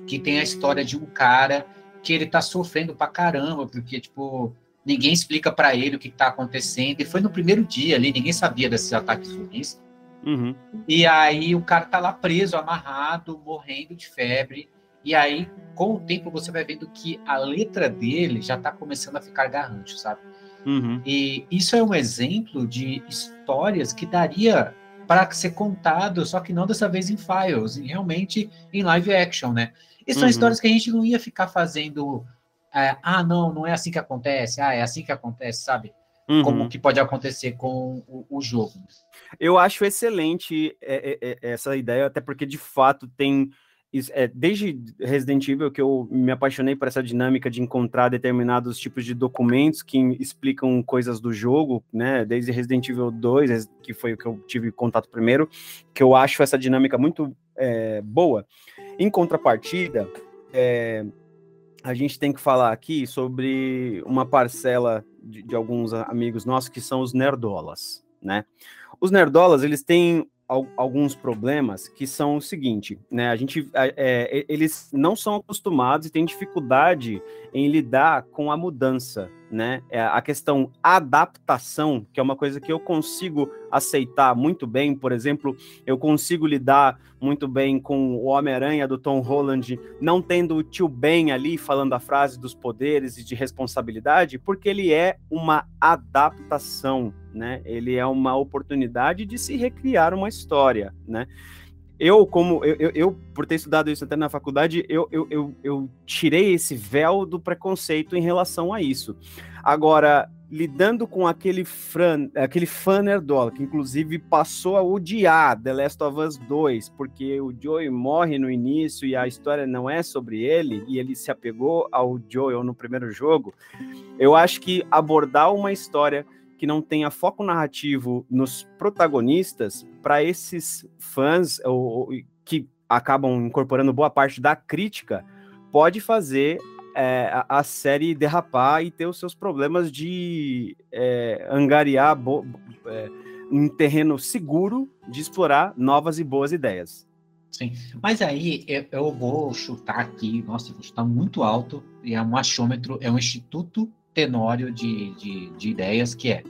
que tem a história de um cara que ele tá sofrendo pra caramba, porque, tipo, ninguém explica para ele o que tá acontecendo. E foi no primeiro dia ali, ninguém sabia desses ataques zumbis. Uhum. E aí o cara tá lá preso, amarrado, morrendo de febre. E aí, com o tempo, você vai vendo que a letra dele já está começando a ficar garrancho, sabe? Uhum. E isso é um exemplo de histórias que daria para ser contado, só que não dessa vez em files, e realmente em live action, né? E são Uhum. histórias que a gente não ia ficar fazendo. é, ah, não, não é assim que acontece, ah, é assim que acontece, sabe? Uhum. Como que pode acontecer com o, o jogo. Eu acho excelente é, é, é, essa ideia, até porque de fato tem. É, desde Resident Evil que eu me apaixonei por essa dinâmica de encontrar determinados tipos de documentos que explicam coisas do jogo, né? Desde Resident Evil 2, res- que foi o que eu tive contato primeiro, que eu acho essa dinâmica muito é, boa. Em contrapartida, é, a gente tem que falar aqui sobre uma parcela de, de alguns amigos nossos que são os nerdolas, né? Os nerdolas, eles têm alguns problemas que são o seguinte, né? A gente, é, eles não são acostumados e têm dificuldade em lidar com a mudança, né? É a questão adaptação, que é uma coisa que eu consigo aceitar muito bem. Por exemplo, eu consigo lidar muito bem com o Homem-Aranha do Tom Holland, não tendo o tio Ben ali falando a frase dos poderes e de responsabilidade, porque ele é uma adaptação, né? Ele é uma oportunidade de se recriar uma história, né? Eu, como eu, eu, eu, por ter estudado isso até na faculdade, eu, eu, eu, eu tirei esse véu do preconceito em relação a isso. Agora, lidando com aquele fã, aquele fã nerdola, que inclusive passou a odiar The Last of Us 2, porque o Joey morre no início e a história não é sobre ele, e ele se apegou ao Joel no primeiro jogo, eu acho que abordar uma história que não tenha foco narrativo nos protagonistas, para esses fãs ou, que acabam incorporando boa parte da crítica, pode fazer é, a, a, série derrapar e ter os seus problemas de é, angariar é, um terreno seguro de explorar novas e boas ideias. Sim, mas aí eu, eu vou chutar aqui, nossa, vou chutar muito alto, e é um achômetro, é um instituto tenório de, de, de ideias que é,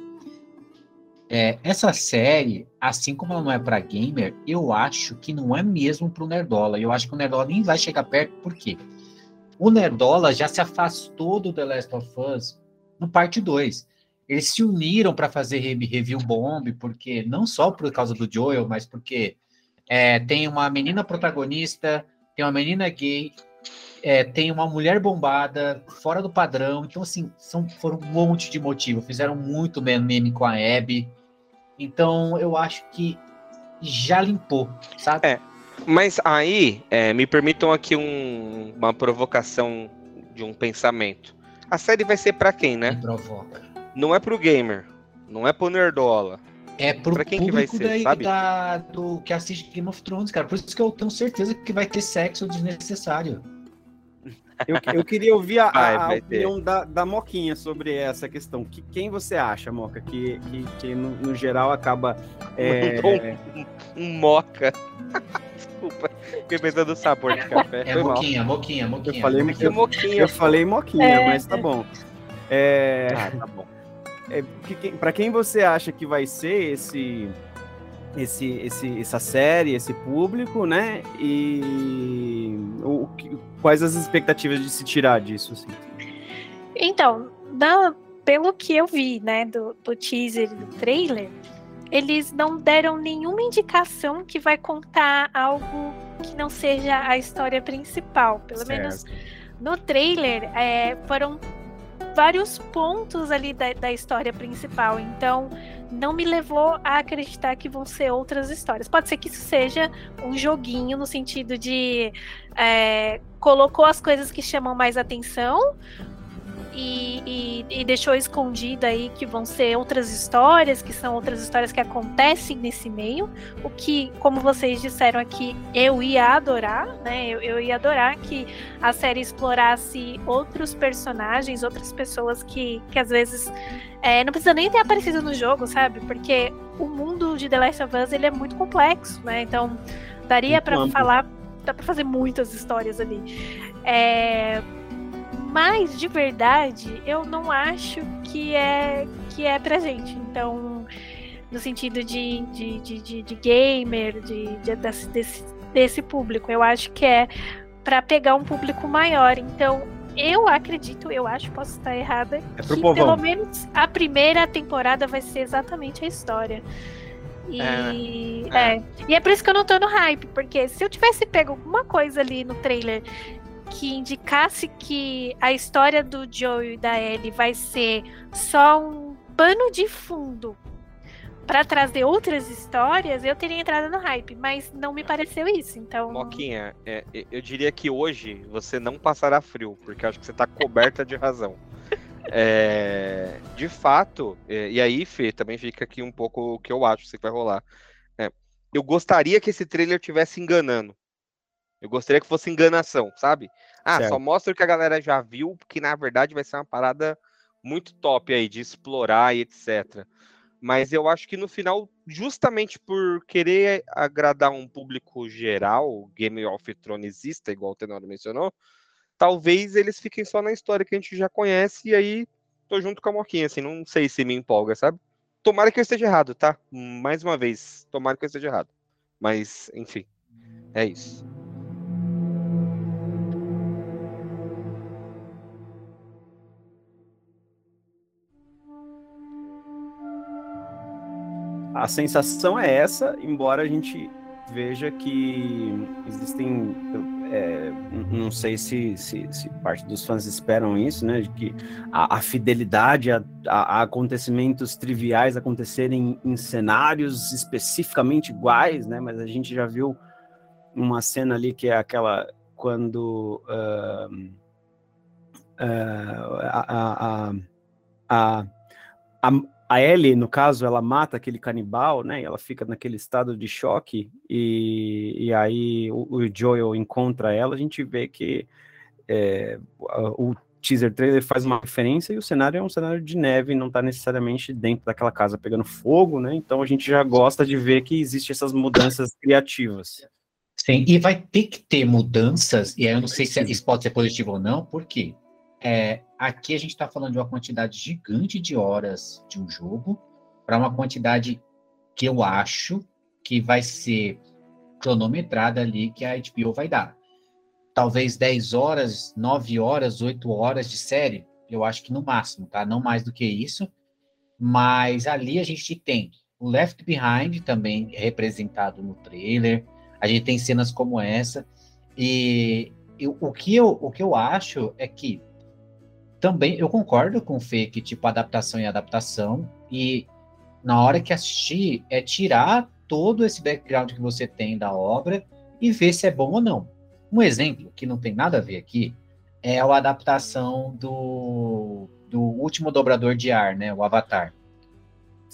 é essa série, assim como ela não é para gamer, eu acho que não é mesmo para o Nerdola. Eu acho que o Nerdola nem vai chegar perto, por quê? O Nerdola já se afastou do The Last of Us no parte 2. Eles se uniram para fazer review bomb, porque não só por causa do Joel, mas porque é, tem uma menina protagonista, tem uma menina gay, é, tem uma mulher bombada, fora do padrão. Então, assim, são, foram um monte de motivos. Fizeram muito meme com a Abby. Então, eu acho que já limpou, sabe? É, mas aí, é, me permitam aqui um, uma provocação de um pensamento. A série vai ser para quem, né? Me provoca. Não é pro gamer, não é pro nerdola. É pro pra quem público que vai ser, da, sabe? Da, do que assiste Game of Thrones, cara. Por isso que eu tenho certeza que vai ter sexo desnecessário. Eu, eu queria ouvir a, vai, a opinião da, da Moquinha sobre essa questão. Que, quem você acha, Moca, que, que, que no, no geral acaba. É... Um, um, moca. Desculpa. Fiquei pensando no sabor de café. É moquinha, moquinha, moquinha. Eu falei moquinha, moquinha, eu falei moquinha é, mas tá bom. É... Ah, tá bom. É, que, para quem você acha que vai ser esse, esse, esse, essa série, esse público, né? E o, quais as expectativas de se tirar disso? Assim? Então, da, pelo que eu vi, né, do, do teaser do trailer, eles não deram nenhuma indicação que vai contar algo que não seja a história principal. Pelo certo. menos no trailer, é, foram vários pontos ali da, da, história principal. Então, não me levou a acreditar que vão ser outras histórias. Pode ser que isso seja um joguinho no sentido de é, colocou as coisas que chamam mais atenção, e, e, e, deixou escondido aí que vão ser outras histórias, que são outras histórias que acontecem nesse meio. O que, como vocês disseram aqui, eu ia adorar, né? Eu, eu ia adorar que a série explorasse outros personagens, outras pessoas que, que às vezes é, não precisa nem ter aparecido no jogo, sabe? Porque o mundo de The Last of Us ele é muito complexo, né? Então daria para falar, dá para fazer muitas histórias ali. É, mas de verdade, eu não acho que é que é pra gente. Então, no sentido de, de, de, de, de gamer, de, de desse, desse público, eu acho que é para pegar um público maior. Então, eu acredito, eu acho, posso estar errada, é que povão. pelo menos a primeira temporada vai ser exatamente a história. E é, é. é, E é por isso que eu não tô no hype, porque se eu tivesse pego alguma coisa ali no trailer que indicasse que a história do Joe e da Ellie vai ser só um pano de fundo para trazer outras histórias, eu teria entrado no hype, mas não me pareceu isso, então... Moquinha, é, eu diria que hoje você não passará frio, porque acho que você está coberta de razão. É, de fato, é, e aí, Fê, também fica aqui um pouco o que eu acho que vai rolar. É, eu gostaria que esse trailer tivesse enganando. Eu gostaria que fosse enganação, sabe? Ah, certo. só mostra o que a galera já viu, porque na verdade vai ser uma parada muito top aí de explorar e etc. Mas eu acho que no final, justamente por querer agradar um público geral, Game of Thronesista, igual o Tenor mencionou, talvez eles fiquem só na história que a gente já conhece e aí tô junto com a Moquinha, assim, não sei se me empolga, sabe? Tomara que eu esteja errado, tá? Mais uma vez, tomara que eu esteja errado. Mas, enfim, é isso. A sensação é essa, embora a gente veja que existem é, não sei se, se, se, parte dos fãs esperam isso, né? De que a, a fidelidade a, a, acontecimentos triviais acontecerem em cenários especificamente iguais, né? Mas a gente já viu uma cena ali que é aquela quando uh, uh, a, a, a, a Ellie, no caso, ela mata aquele canibal, né? Ela fica naquele estado de choque e, e aí o, o Joel encontra ela. A gente vê que é, o teaser trailer faz uma referência e o cenário é um cenário de neve, não está necessariamente dentro daquela casa pegando fogo, né? Então a gente já gosta de ver que existem essas mudanças criativas. Sim, e vai ter que ter mudanças, e aí eu não sei se isso pode ser positivo ou não, por quê? É, aqui a gente está falando de uma quantidade gigante de horas de um jogo para uma quantidade que eu acho que vai ser cronometrada ali que a HBO vai dar. Talvez 10 horas, 9 horas, 8 horas de série, eu acho que no máximo, tá? Não mais do que isso. Mas ali a gente tem o Left Behind também representado no trailer. A gente tem cenas como essa. E eu, o, que eu, o que eu acho é que também eu concordo com o Fê que, tipo, adaptação e adaptação, e na hora que assistir, é tirar todo esse background que você tem da obra e ver se é bom ou não. Um exemplo que não tem nada a ver aqui é a adaptação do, do último dobrador de ar, né? O Avatar.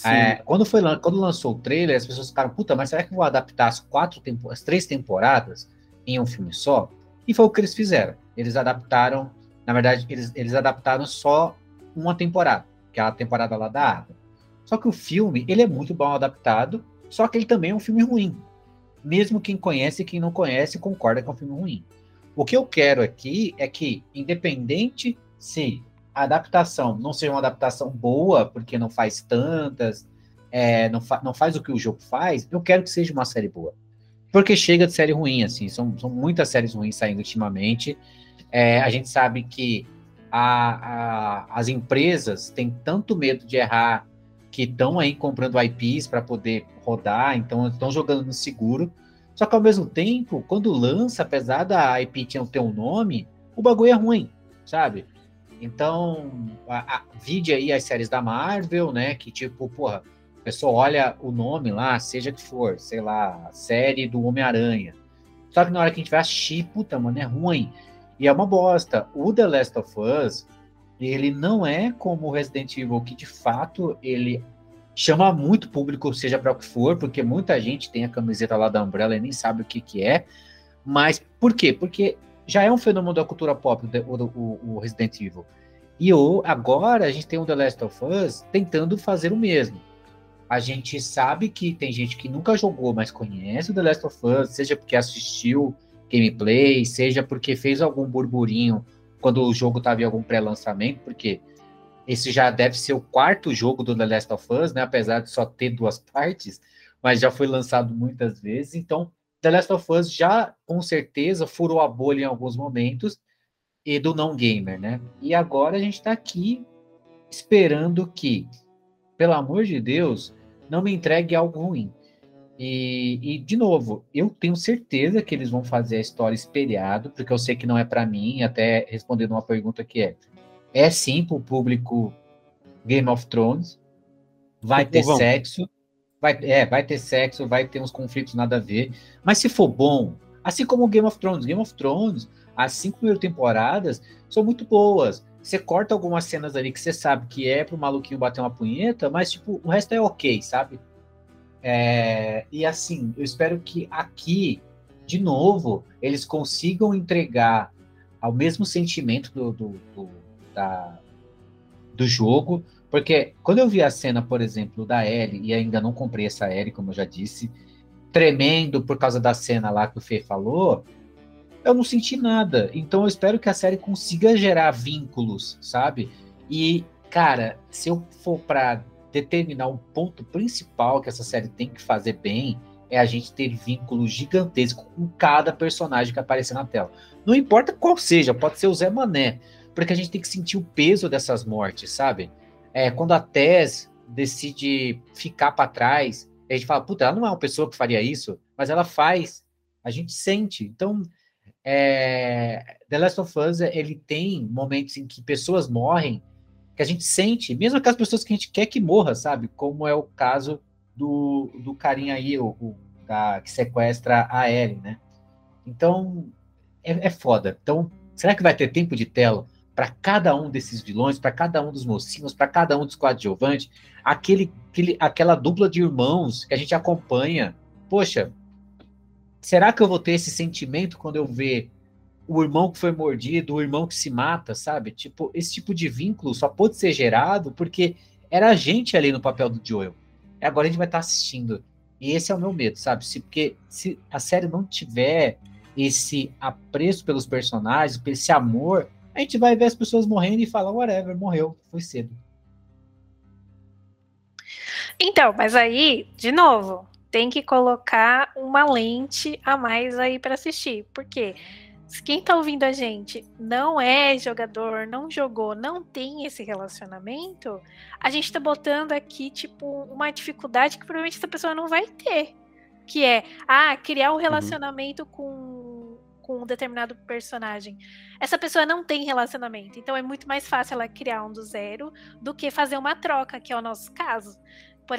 É, quando, foi, quando lançou o trailer, as pessoas ficaram, puta, mas será que eu vou adaptar as quatro as três temporadas em um filme só? E foi o que eles fizeram. Eles adaptaram na verdade, eles, eles adaptaram só uma temporada, que é a temporada lá da Água. Só que o filme, ele é muito bom adaptado, só que ele também é um filme ruim. Mesmo quem conhece e quem não conhece concorda que é um filme ruim. O que eu quero aqui é que, independente se a adaptação não seja uma adaptação boa, porque não faz tantas, é, não, fa não faz o que o jogo faz, eu quero que seja uma série boa. Porque chega de série ruim, assim, são, são muitas séries ruins saindo ultimamente, é, a gente sabe que a, a, as empresas têm tanto medo de errar que estão aí comprando IPs para poder rodar, então estão jogando no seguro. Só que ao mesmo tempo, quando lança, apesar da IP ter um nome, o bagulho é ruim, sabe? Então, a, a, vide aí as séries da Marvel, né? Que tipo, porra, a pessoa olha o nome lá, seja que for, sei lá, série do Homem-Aranha. Só que na hora que a gente vai assistir, puta, mano, é ruim. E é uma bosta. O The Last of Us, ele não é como o Resident Evil, que de fato ele chama muito público, seja para o que for, porque muita gente tem a camiseta lá da Umbrella e nem sabe o que, que é. Mas por quê? Porque já é um fenômeno da cultura pop o, o, o Resident Evil. E o, agora a gente tem o The Last of Us tentando fazer o mesmo. A gente sabe que tem gente que nunca jogou, mas conhece o The Last of Us, seja porque assistiu gameplay, seja porque fez algum burburinho quando o jogo estava em algum pré-lançamento, porque esse já deve ser o quarto jogo do The Last of Us, né? Apesar de só ter duas partes, mas já foi lançado muitas vezes. Então, The Last of Us já com certeza furou a bolha em alguns momentos e do não gamer, né? E agora a gente está aqui esperando que, pelo amor de Deus, não me entregue algo ruim. E, e, de novo, eu tenho certeza que eles vão fazer a história espelhado, porque eu sei que não é para mim, até respondendo uma pergunta que é: é sim para o público Game of Thrones, vai ter sexo, vai, é, vai ter sexo, vai ter uns conflitos nada a ver, mas se for bom, assim como Game of Thrones, Game of Thrones, as cinco primeiras temporadas são muito boas. Você corta algumas cenas ali que você sabe que é pro maluquinho bater uma punheta, mas tipo, o resto é ok, sabe? É, e assim, eu espero que aqui, de novo, eles consigam entregar ao mesmo sentimento do, do, do, da, do jogo, porque quando eu vi a cena, por exemplo, da Ellie, e ainda não comprei essa Ellie, como eu já disse, tremendo por causa da cena lá que o Fê falou, eu não senti nada. Então eu espero que a série consiga gerar vínculos, sabe? E, cara, se eu for para determinar um ponto principal que essa série tem que fazer bem é a gente ter vínculo gigantesco com cada personagem que aparecer na tela. Não importa qual seja, pode ser o Zé Mané, porque a gente tem que sentir o peso dessas mortes, sabe? É, quando a Tess decide ficar para trás, a gente fala, puta, ela não é uma pessoa que faria isso, mas ela faz, a gente sente. Então, é, The Last of Us, ele tem momentos em que pessoas morrem que a gente sente, mesmo aquelas pessoas que a gente quer que morra, sabe? Como é o caso do, do carinha aí, o, o da, que sequestra a Ellie, né? Então, é, é foda. Então, será que vai ter tempo de tela para cada um desses vilões, para cada um dos mocinhos, para cada um dos coadjuvantes? Aquele, aquele, aquela dupla de irmãos que a gente acompanha. Poxa, será que eu vou ter esse sentimento quando eu ver o irmão que foi mordido, o irmão que se mata, sabe? Tipo, esse tipo de vínculo só pode ser gerado porque era a gente ali no papel do Joel. E agora a gente vai estar assistindo. E esse é o meu medo, sabe? Se, porque se a série não tiver esse apreço pelos personagens, esse amor, a gente vai ver as pessoas morrendo e falar, whatever, morreu, foi cedo. Então, mas aí, de novo, tem que colocar uma lente a mais aí para assistir. Porque se quem tá ouvindo a gente não é jogador, não jogou, não tem esse relacionamento, a gente tá botando aqui, tipo, uma dificuldade que provavelmente essa pessoa não vai ter. Que é, ah, criar um uhum. relacionamento uhum. com, com um determinado personagem. Essa pessoa não tem relacionamento, então é muito mais fácil ela criar um do zero do que fazer uma troca, que é o nosso caso. Por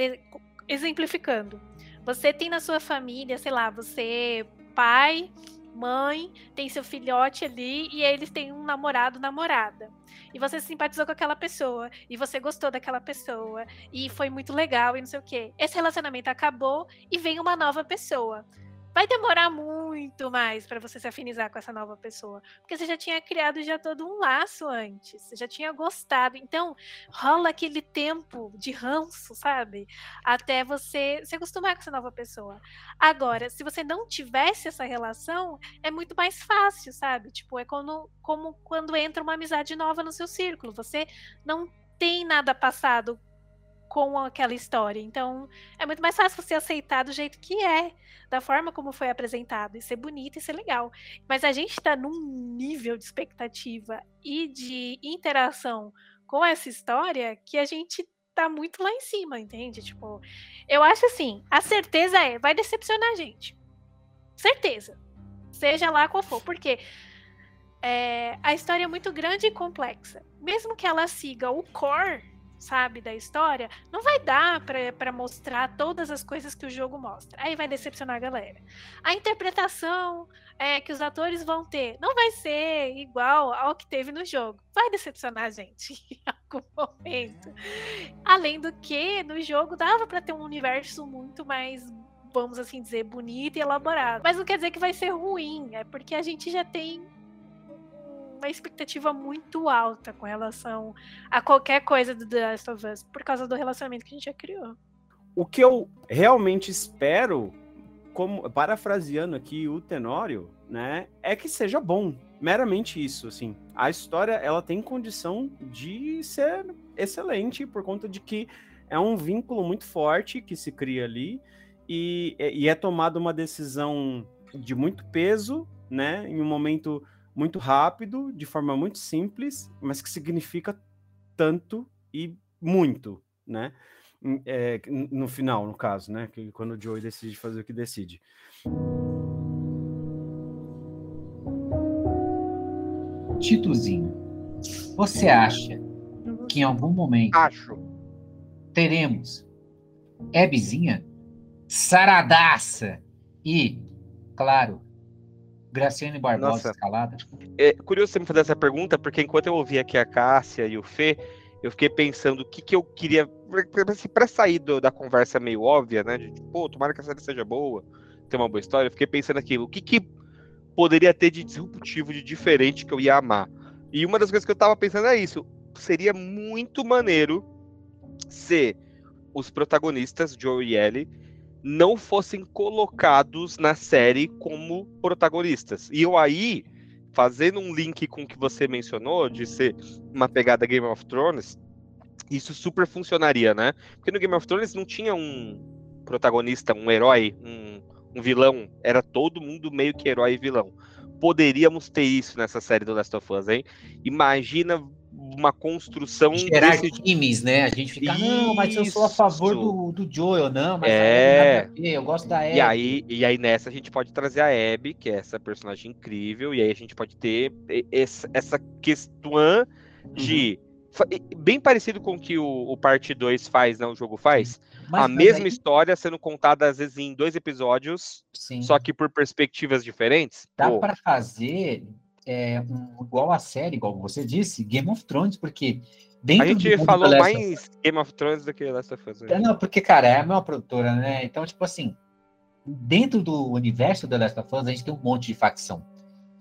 exemplificando, você tem na sua família, sei lá, você pai, mãe, tem seu filhote ali e eles têm um namorado, namorada. E você simpatizou com aquela pessoa e você gostou daquela pessoa e foi muito legal e não sei o quê. Esse relacionamento acabou e vem uma nova pessoa vai demorar muito mais para você se afinizar com essa nova pessoa, porque você já tinha criado já todo um laço antes, você já tinha gostado. Então, rola aquele tempo de ranço, sabe? Até você se acostumar com essa nova pessoa. Agora, se você não tivesse essa relação, é muito mais fácil, sabe? Tipo, é como, como quando entra uma amizade nova no seu círculo. Você não tem nada passado com aquela história. Então, é muito mais fácil você aceitar do jeito que é, da forma como foi apresentado, e ser bonito e ser legal. Mas a gente está num nível de expectativa e de interação com essa história que a gente tá muito lá em cima, entende? Tipo, eu acho assim, a certeza é, vai decepcionar a gente. Certeza. Seja lá qual for, porque é, a história é muito grande e complexa. Mesmo que ela siga o core sabe, da história, não vai dar para mostrar todas as coisas que o jogo mostra. Aí vai decepcionar a galera. A interpretação é, que os atores vão ter não vai ser igual ao que teve no jogo. Vai decepcionar a gente em algum momento. Além do que, no jogo dava para ter um universo muito mais vamos assim dizer, bonito e elaborado. Mas não quer dizer que vai ser ruim, é porque a gente já tem uma expectativa muito alta com relação a qualquer coisa do The Last of Us, por causa do relacionamento que a gente já criou. O que eu realmente espero, como parafraseando aqui o Tenório, né, é que seja bom, meramente isso, assim. A história, ela tem condição de ser excelente por conta de que é um vínculo muito forte que se cria ali e, e é tomada uma decisão de muito peso, né, em um momento muito rápido, de forma muito simples, mas que significa tanto e muito, né? É, no final, no caso, né? Que quando o Joey decide fazer o que decide. Titozinho, você acha que em algum momento Acho. teremos Ebzinha, Saradaça e, claro, Graciane Barbosa Nossa. escalada. É curioso você me fazer essa pergunta, porque enquanto eu ouvi aqui a Cássia e o Fê, eu fiquei pensando o que, que eu queria. Para sair do, da conversa meio óbvia, né? De pô, tomara que a série seja boa, ter uma boa história, eu fiquei pensando aqui, o que, que poderia ter de disruptivo, de diferente que eu ia amar? E uma das coisas que eu tava pensando é isso. Seria muito maneiro se os protagonistas, Joe e Ellie, não fossem colocados na série como protagonistas. E eu aí, fazendo um link com o que você mencionou, de ser uma pegada Game of Thrones, isso super funcionaria, né? Porque no Game of Thrones não tinha um protagonista, um herói, um, um vilão, era todo mundo meio que herói e vilão. Poderíamos ter isso nessa série do Last of Us, hein? Imagina uma construção Gerar desse times, né? A gente fica, não, mas eu sou a favor Isso. do, do Joel, não, mas É. eu gosto da Abby. E aí, e aí nessa a gente pode trazer a Abby, que é essa personagem incrível, e aí a gente pode ter essa, essa questão de. fa- e- Bem parecido com o que o, o parte 2 faz, né? O jogo faz. Mas- a mas mesma aí- história sendo contada, às vezes, em dois episódios, sim, só que por perspectivas diferentes. dá Pô, pra fazer é, um- igual a série, igual você disse, Game of Thrones, porque dentro a do gente falou Last of mais Game of Thrones do que Last of Us. né? É, Não, porque, cara, é a mesma produtora, né? Então, tipo assim, dentro do universo da Last of Us, a gente tem um monte de facção.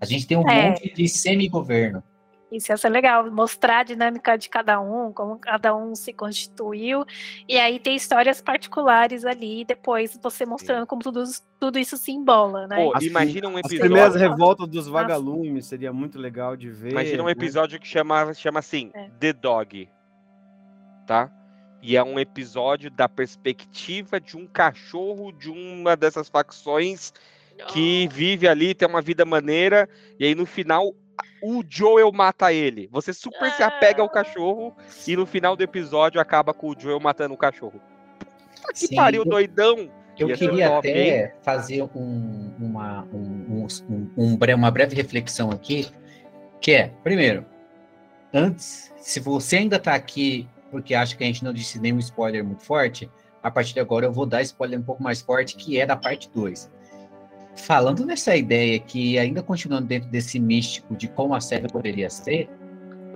A gente tem um É. monte de semi-governo. Isso ia ser legal, mostrar a dinâmica de cada um, como cada um se constituiu, e aí tem histórias particulares ali, depois você mostrando como tudo, tudo isso se embola, né? Pô, As imagina um As episódio. primeiras revoltas dos vagalumes seria muito legal de ver. Imagina um né? episódio que chama, chama assim, É. The Dog. Tá? E é um episódio da perspectiva de um cachorro de uma dessas facções que vive ali, tem uma vida maneira, e aí no final o Joel mata ele. Você super se apega ao cachorro e no final do episódio acaba com o Joel matando o cachorro. Puta que Sim, pariu, eu- doidão! Eu Ia queria top, até fazer um- uma, um- um- um uma breve reflexão aqui, que é, primeiro, antes, se você ainda está aqui porque acha que a gente não disse nenhum spoiler muito forte, a partir de agora eu vou dar spoiler um pouco mais forte, que é da parte 2. Falando nessa ideia que, ainda continuando dentro desse místico de como a série poderia ser,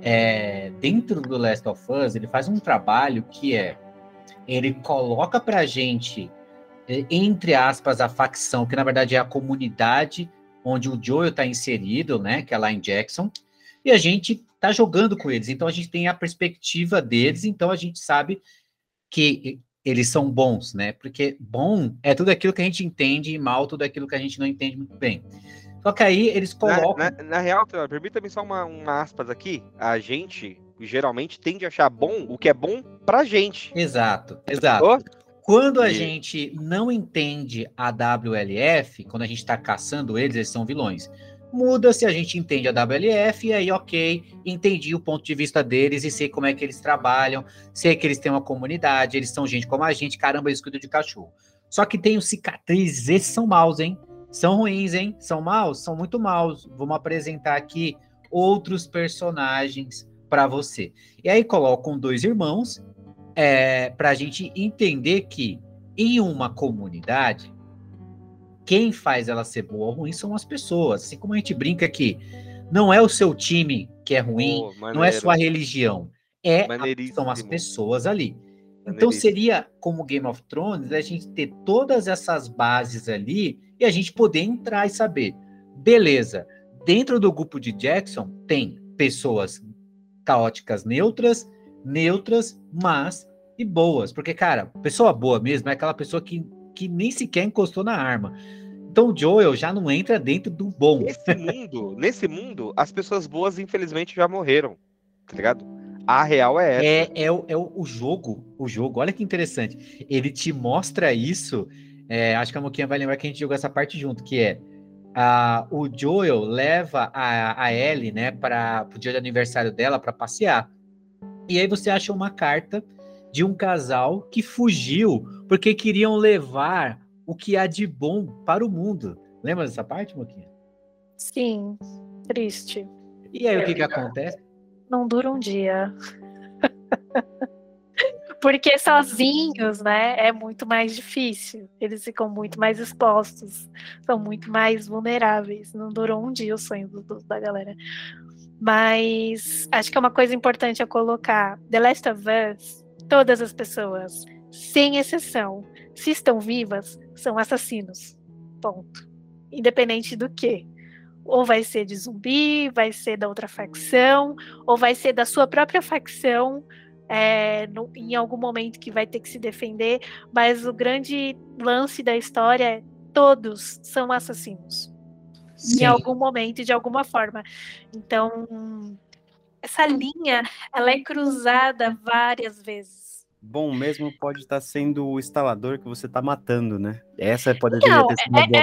é, dentro do Last of Us, ele faz um trabalho que é, ele coloca pra gente eh, entre aspas, a facção, que na verdade é a comunidade onde o Joel está inserido, né, que é lá em Jackson, e a gente tá jogando com eles, então a gente tem a perspectiva deles, então a gente sabe que eles são bons, né, porque bom é tudo aquilo que a gente entende e mal tudo aquilo que a gente não entende muito bem. Só que aí eles Na, colocam... na, na real, Teodoro, permita-me só uma, uma aspas aqui. A gente geralmente tende a achar bom o que é bom pra gente. Exato, exato. Quando a E- gente não entende a WLF, quando a gente está caçando eles, eles são vilões. Muda se a gente entende a WLF, e aí, ok, entendi o ponto de vista deles e sei como é que eles trabalham, sei que eles têm uma comunidade, eles são gente como a gente, caramba, eles cuidam de cachorro. Só que tem os cicatrizes, esses são maus, hein? São ruins, hein? São maus? São muito maus. Vamos apresentar aqui outros personagens para você. E aí colocam dois irmãos é, para a gente entender que em uma comunidade, quem faz ela ser boa ou ruim são as pessoas. Assim como a gente brinca que não é o seu time que é ruim, pô, não é sua religião, é a- são as pessoas ali. Então seria como Game of Thrones a gente ter todas essas bases ali e a gente poder entrar e saber, beleza, dentro do grupo de Jackson tem pessoas caóticas neutras, neutras, mas e boas, porque cara, pessoa boa mesmo é aquela pessoa que, que nem sequer encostou na arma. Então o Joel já não entra dentro do bom. Nesse mundo, nesse mundo, as pessoas boas, infelizmente, já morreram. Tá ligado? A real é essa. É, é, o, é o, jogo, o jogo, olha que interessante. Ele te mostra isso. é, acho que a Moquinha vai lembrar que a gente jogou essa parte junto, que é a, o Joel leva a, a Ellie, né, para o dia do aniversário dela para passear. E aí você acha uma carta de um casal que fugiu porque queriam levar o que há de bom para o mundo. Lembra dessa parte, Moquinha? Sim, triste. E aí o que que acontece? Não dura um dia. Porque sozinhos, né, é muito mais difícil. Eles ficam muito mais expostos, são muito mais vulneráveis. Não durou um dia o sonho do- do- da galera. Mas acho que é uma coisa importante a colocar. The Last of Us, todas as pessoas, sem exceção, se estão vivas, são assassinos. Ponto. Independente do que. Ou vai ser de zumbi, vai ser da outra facção, ou vai ser da sua própria facção é, no- em algum momento que vai ter que se defender. Mas o grande lance da história é todos são assassinos. Em algum momento e de alguma forma. Então, essa linha ela é cruzada várias vezes. bom mesmo pode estar sendo o instalador que você está matando, né? Essa poderia Não, ter sido uma é- boa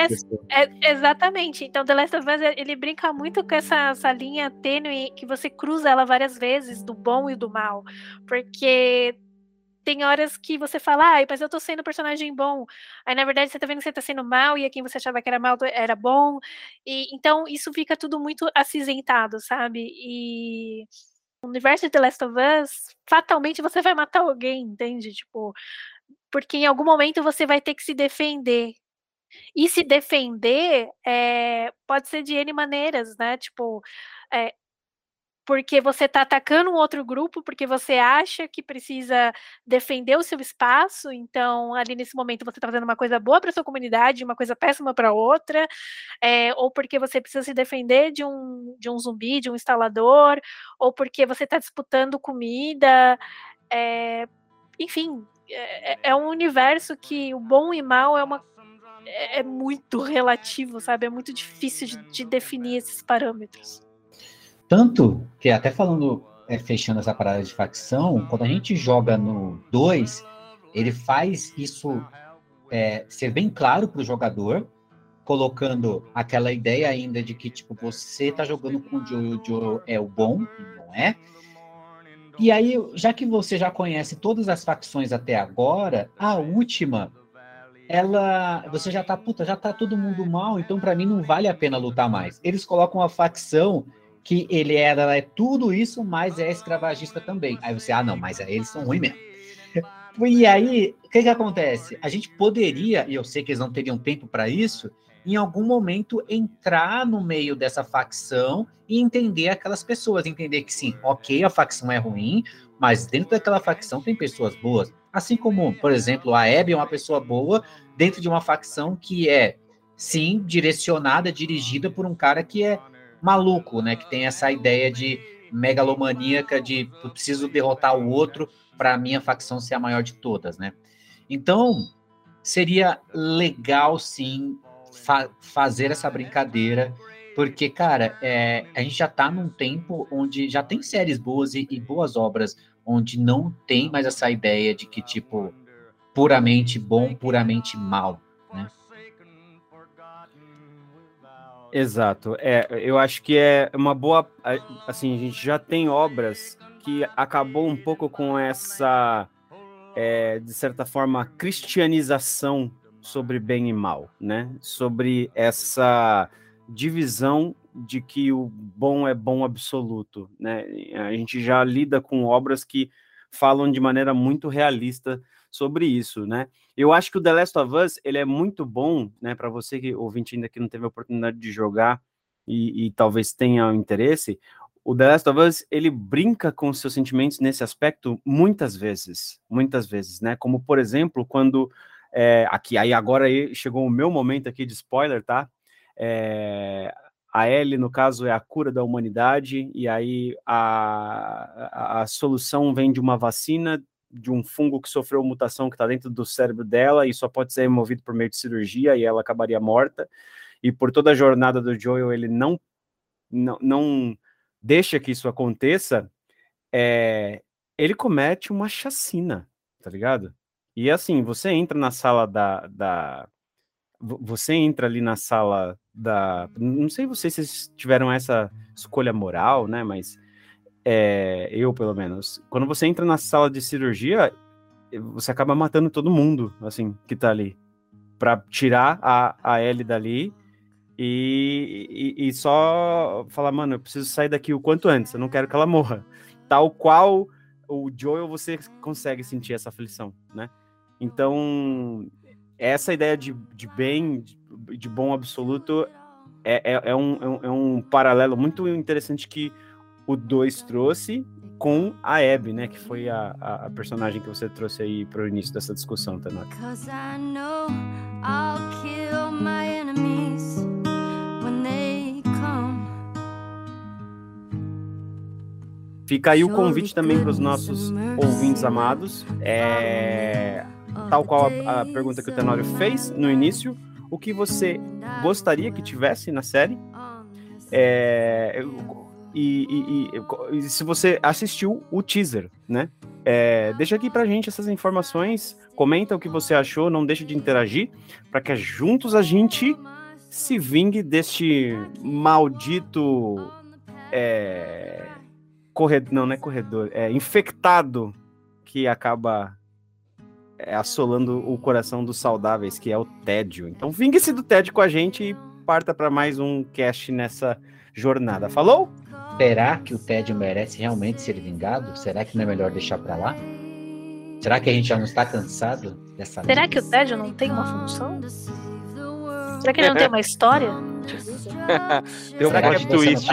é-. É, exatamente. Então, The Last of Us, ele brinca muito com essa, essa linha tênue que você cruza ela várias vezes, do bom e do mal. Porque tem horas que você fala, ai, mas eu tô sendo personagem bom. Aí, na verdade, você tá vendo que você tá sendo mal, e a quem você achava que era mal era bom. E, então, isso fica tudo muito acinzentado, sabe? E no universo de The Last of Us, fatalmente você vai matar alguém, entende? Tipo, porque em algum momento você vai ter que se defender. E se defender é, pode ser de N maneiras, né? Tipo, é, porque você tá atacando um outro grupo, porque você acha que precisa defender o seu espaço, então ali nesse momento você tá fazendo uma coisa boa para sua comunidade, uma coisa péssima para outra, é, ou porque você precisa se defender de um, de um zumbi, de um instalador, ou porque você tá disputando comida, é, enfim, é, é um universo que o bom e mal é uma é, é muito relativo, sabe? É muito difícil de, de definir esses parâmetros. Tanto que, até falando, é, fechando essa parada de facção, quando a gente joga no 2, ele faz isso é, ser bem claro para o jogador, colocando aquela ideia ainda de que, tipo, você tá jogando com o Joe e o Joe é o bom, não é. E aí, já que você já conhece todas as facções até agora, a última, ela. Você já tá, puta, já tá todo mundo mal, então para mim não vale a pena lutar mais. Eles colocam uma facção que ele era é tudo isso, mas é escravagista também. Aí você, ah, não, mas eles são ruins mesmo. E aí, o que que acontece? A gente poderia, e eu sei que eles não teriam tempo para isso, em algum momento entrar no meio dessa facção e entender aquelas pessoas, entender que sim, ok, a facção é ruim, mas dentro daquela facção tem pessoas boas. Assim como, por exemplo, a Abby é uma pessoa boa dentro de uma facção que é, sim, direcionada, dirigida por um cara que é maluco, né? Que tem essa ideia de megalomaníaca de eu preciso derrotar o outro para a minha facção ser a maior de todas, né? Então, seria legal, sim, fa fazer essa brincadeira, porque, cara, é, a gente já tá num tempo onde já tem séries boas e, e boas obras, onde não tem mais essa ideia de que, tipo, puramente bom, puramente mal, né? Exato. É, eu acho que é uma boa. Assim, a gente já tem obras que acabou um pouco com essa, é, de certa forma, cristianização sobre bem e mal, né? Sobre essa divisão de que o bom é bom absoluto, né? A gente já lida com obras que falam de maneira muito realista sobre isso, né? Eu acho que o The Last of Us ele é muito bom, né? Para você que ouvinte ainda que não teve a oportunidade de jogar e, e, talvez tenha interesse, o The Last of Us ele brinca com seus sentimentos nesse aspecto muitas vezes, muitas vezes, né? Como por exemplo quando é, aqui aí agora chegou o meu momento aqui de spoiler, tá? É, a L, no caso, é a cura da humanidade, e aí a, a, a solução vem de uma vacina de um fungo que sofreu mutação que está dentro do cérebro dela e só pode ser removido por meio de cirurgia e ela acabaria morta. E por toda a jornada do Joel, ele não, não, não deixa que isso aconteça, é, ele comete uma chacina, tá ligado? E assim, você entra na sala da, da. Você entra ali na sala da. Não sei se vocês tiveram essa escolha moral, né? Mas é, eu pelo menos, quando você entra na sala de cirurgia, você acaba matando todo mundo, assim, que tá ali, para tirar a, a Ellie dali e, e, e, só falar, mano, eu preciso sair daqui o quanto antes, eu não quero que ela morra. Tal qual o Joel, você consegue sentir essa aflição, né? Então, essa ideia de, de bem, de, de bom absoluto, é, é, é, um, é, um, é um paralelo muito interessante que o 2 trouxe com a Abby, né? Que foi a, a, a, personagem que você trouxe aí para o início dessa discussão, Tanaka. Fica aí o convite também para os nossos ouvintes amados. É, tal qual a, a pergunta que o Tenório fez no início, o que você gostaria que tivesse na série? É, E, e- e- se você assistiu o teaser, né? É, deixa aqui pra gente essas informações, comenta o que você achou, não deixe de interagir, para que juntos a gente se vingue deste maldito é, corredor, não, não é corredor, é infectado que acaba é, assolando o coração dos saudáveis, que é o tédio. Então vingue-se do tédio com a gente e parta para mais um cast nessa jornada. Falou? Será que o tédio merece realmente ser vingado? Será que não é melhor deixar pra lá? Será que a gente já não está cansado dessa Será que o tédio não tem uma função? Será que ele não tem uma história? Tem um plot twist.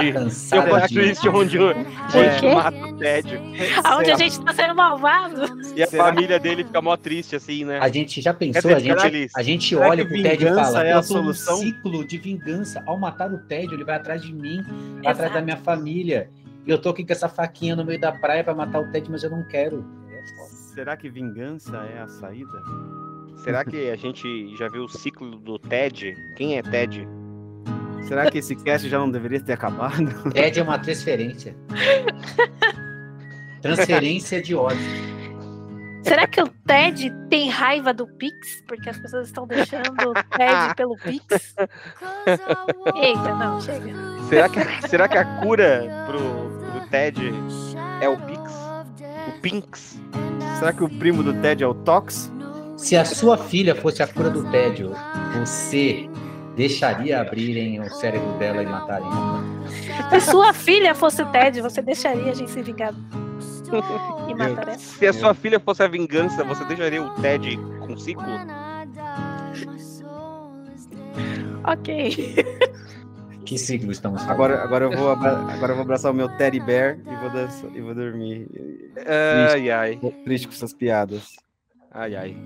Tem um plot twist onde o quê? onde mata o tédio. Aonde a gente tá sendo malvado? E a Será família dele fica mó triste, assim, né? A gente já pensou, a gente, feliz. a gente Será olha pro tédio e vingança fala, é a solução? ciclo de vingança. Ao matar o tédio, ele vai atrás de mim, vai atrás Exato. da minha família. E eu tô aqui com essa faquinha no meio da praia pra matar o tédio, mas eu não quero. Será que vingança é a saída? Será que a gente já viu o ciclo do Ted? Quem é Ted? Será que esse cast já não deveria ter acabado? Tédio é uma transferência. Transferência de ódio. Será que o Ted tem raiva do Pix? Porque as pessoas estão deixando o Ted pelo Pix? Eita, não, chega. Será que, a- será que a cura pro, pro Ted é o Pix? O Pinks? Será que o primo do Ted é o Tox? Se a sua filha fosse a cura do tédio, você deixaria abrirem o cérebro dela e matarem ela? Se sua filha fosse o Ted, você deixaria a gente se vingar e matar ela? Se a sua filha fosse a vingança, você deixaria o Ted com ciclo? Ok. Que siglo estamos falando? Agora, agora, eu vou agora eu vou abraçar o meu Teddy Bear e vou, dan- e vou dormir. Ai, ai. Tô triste com essas piadas. Ai, ai.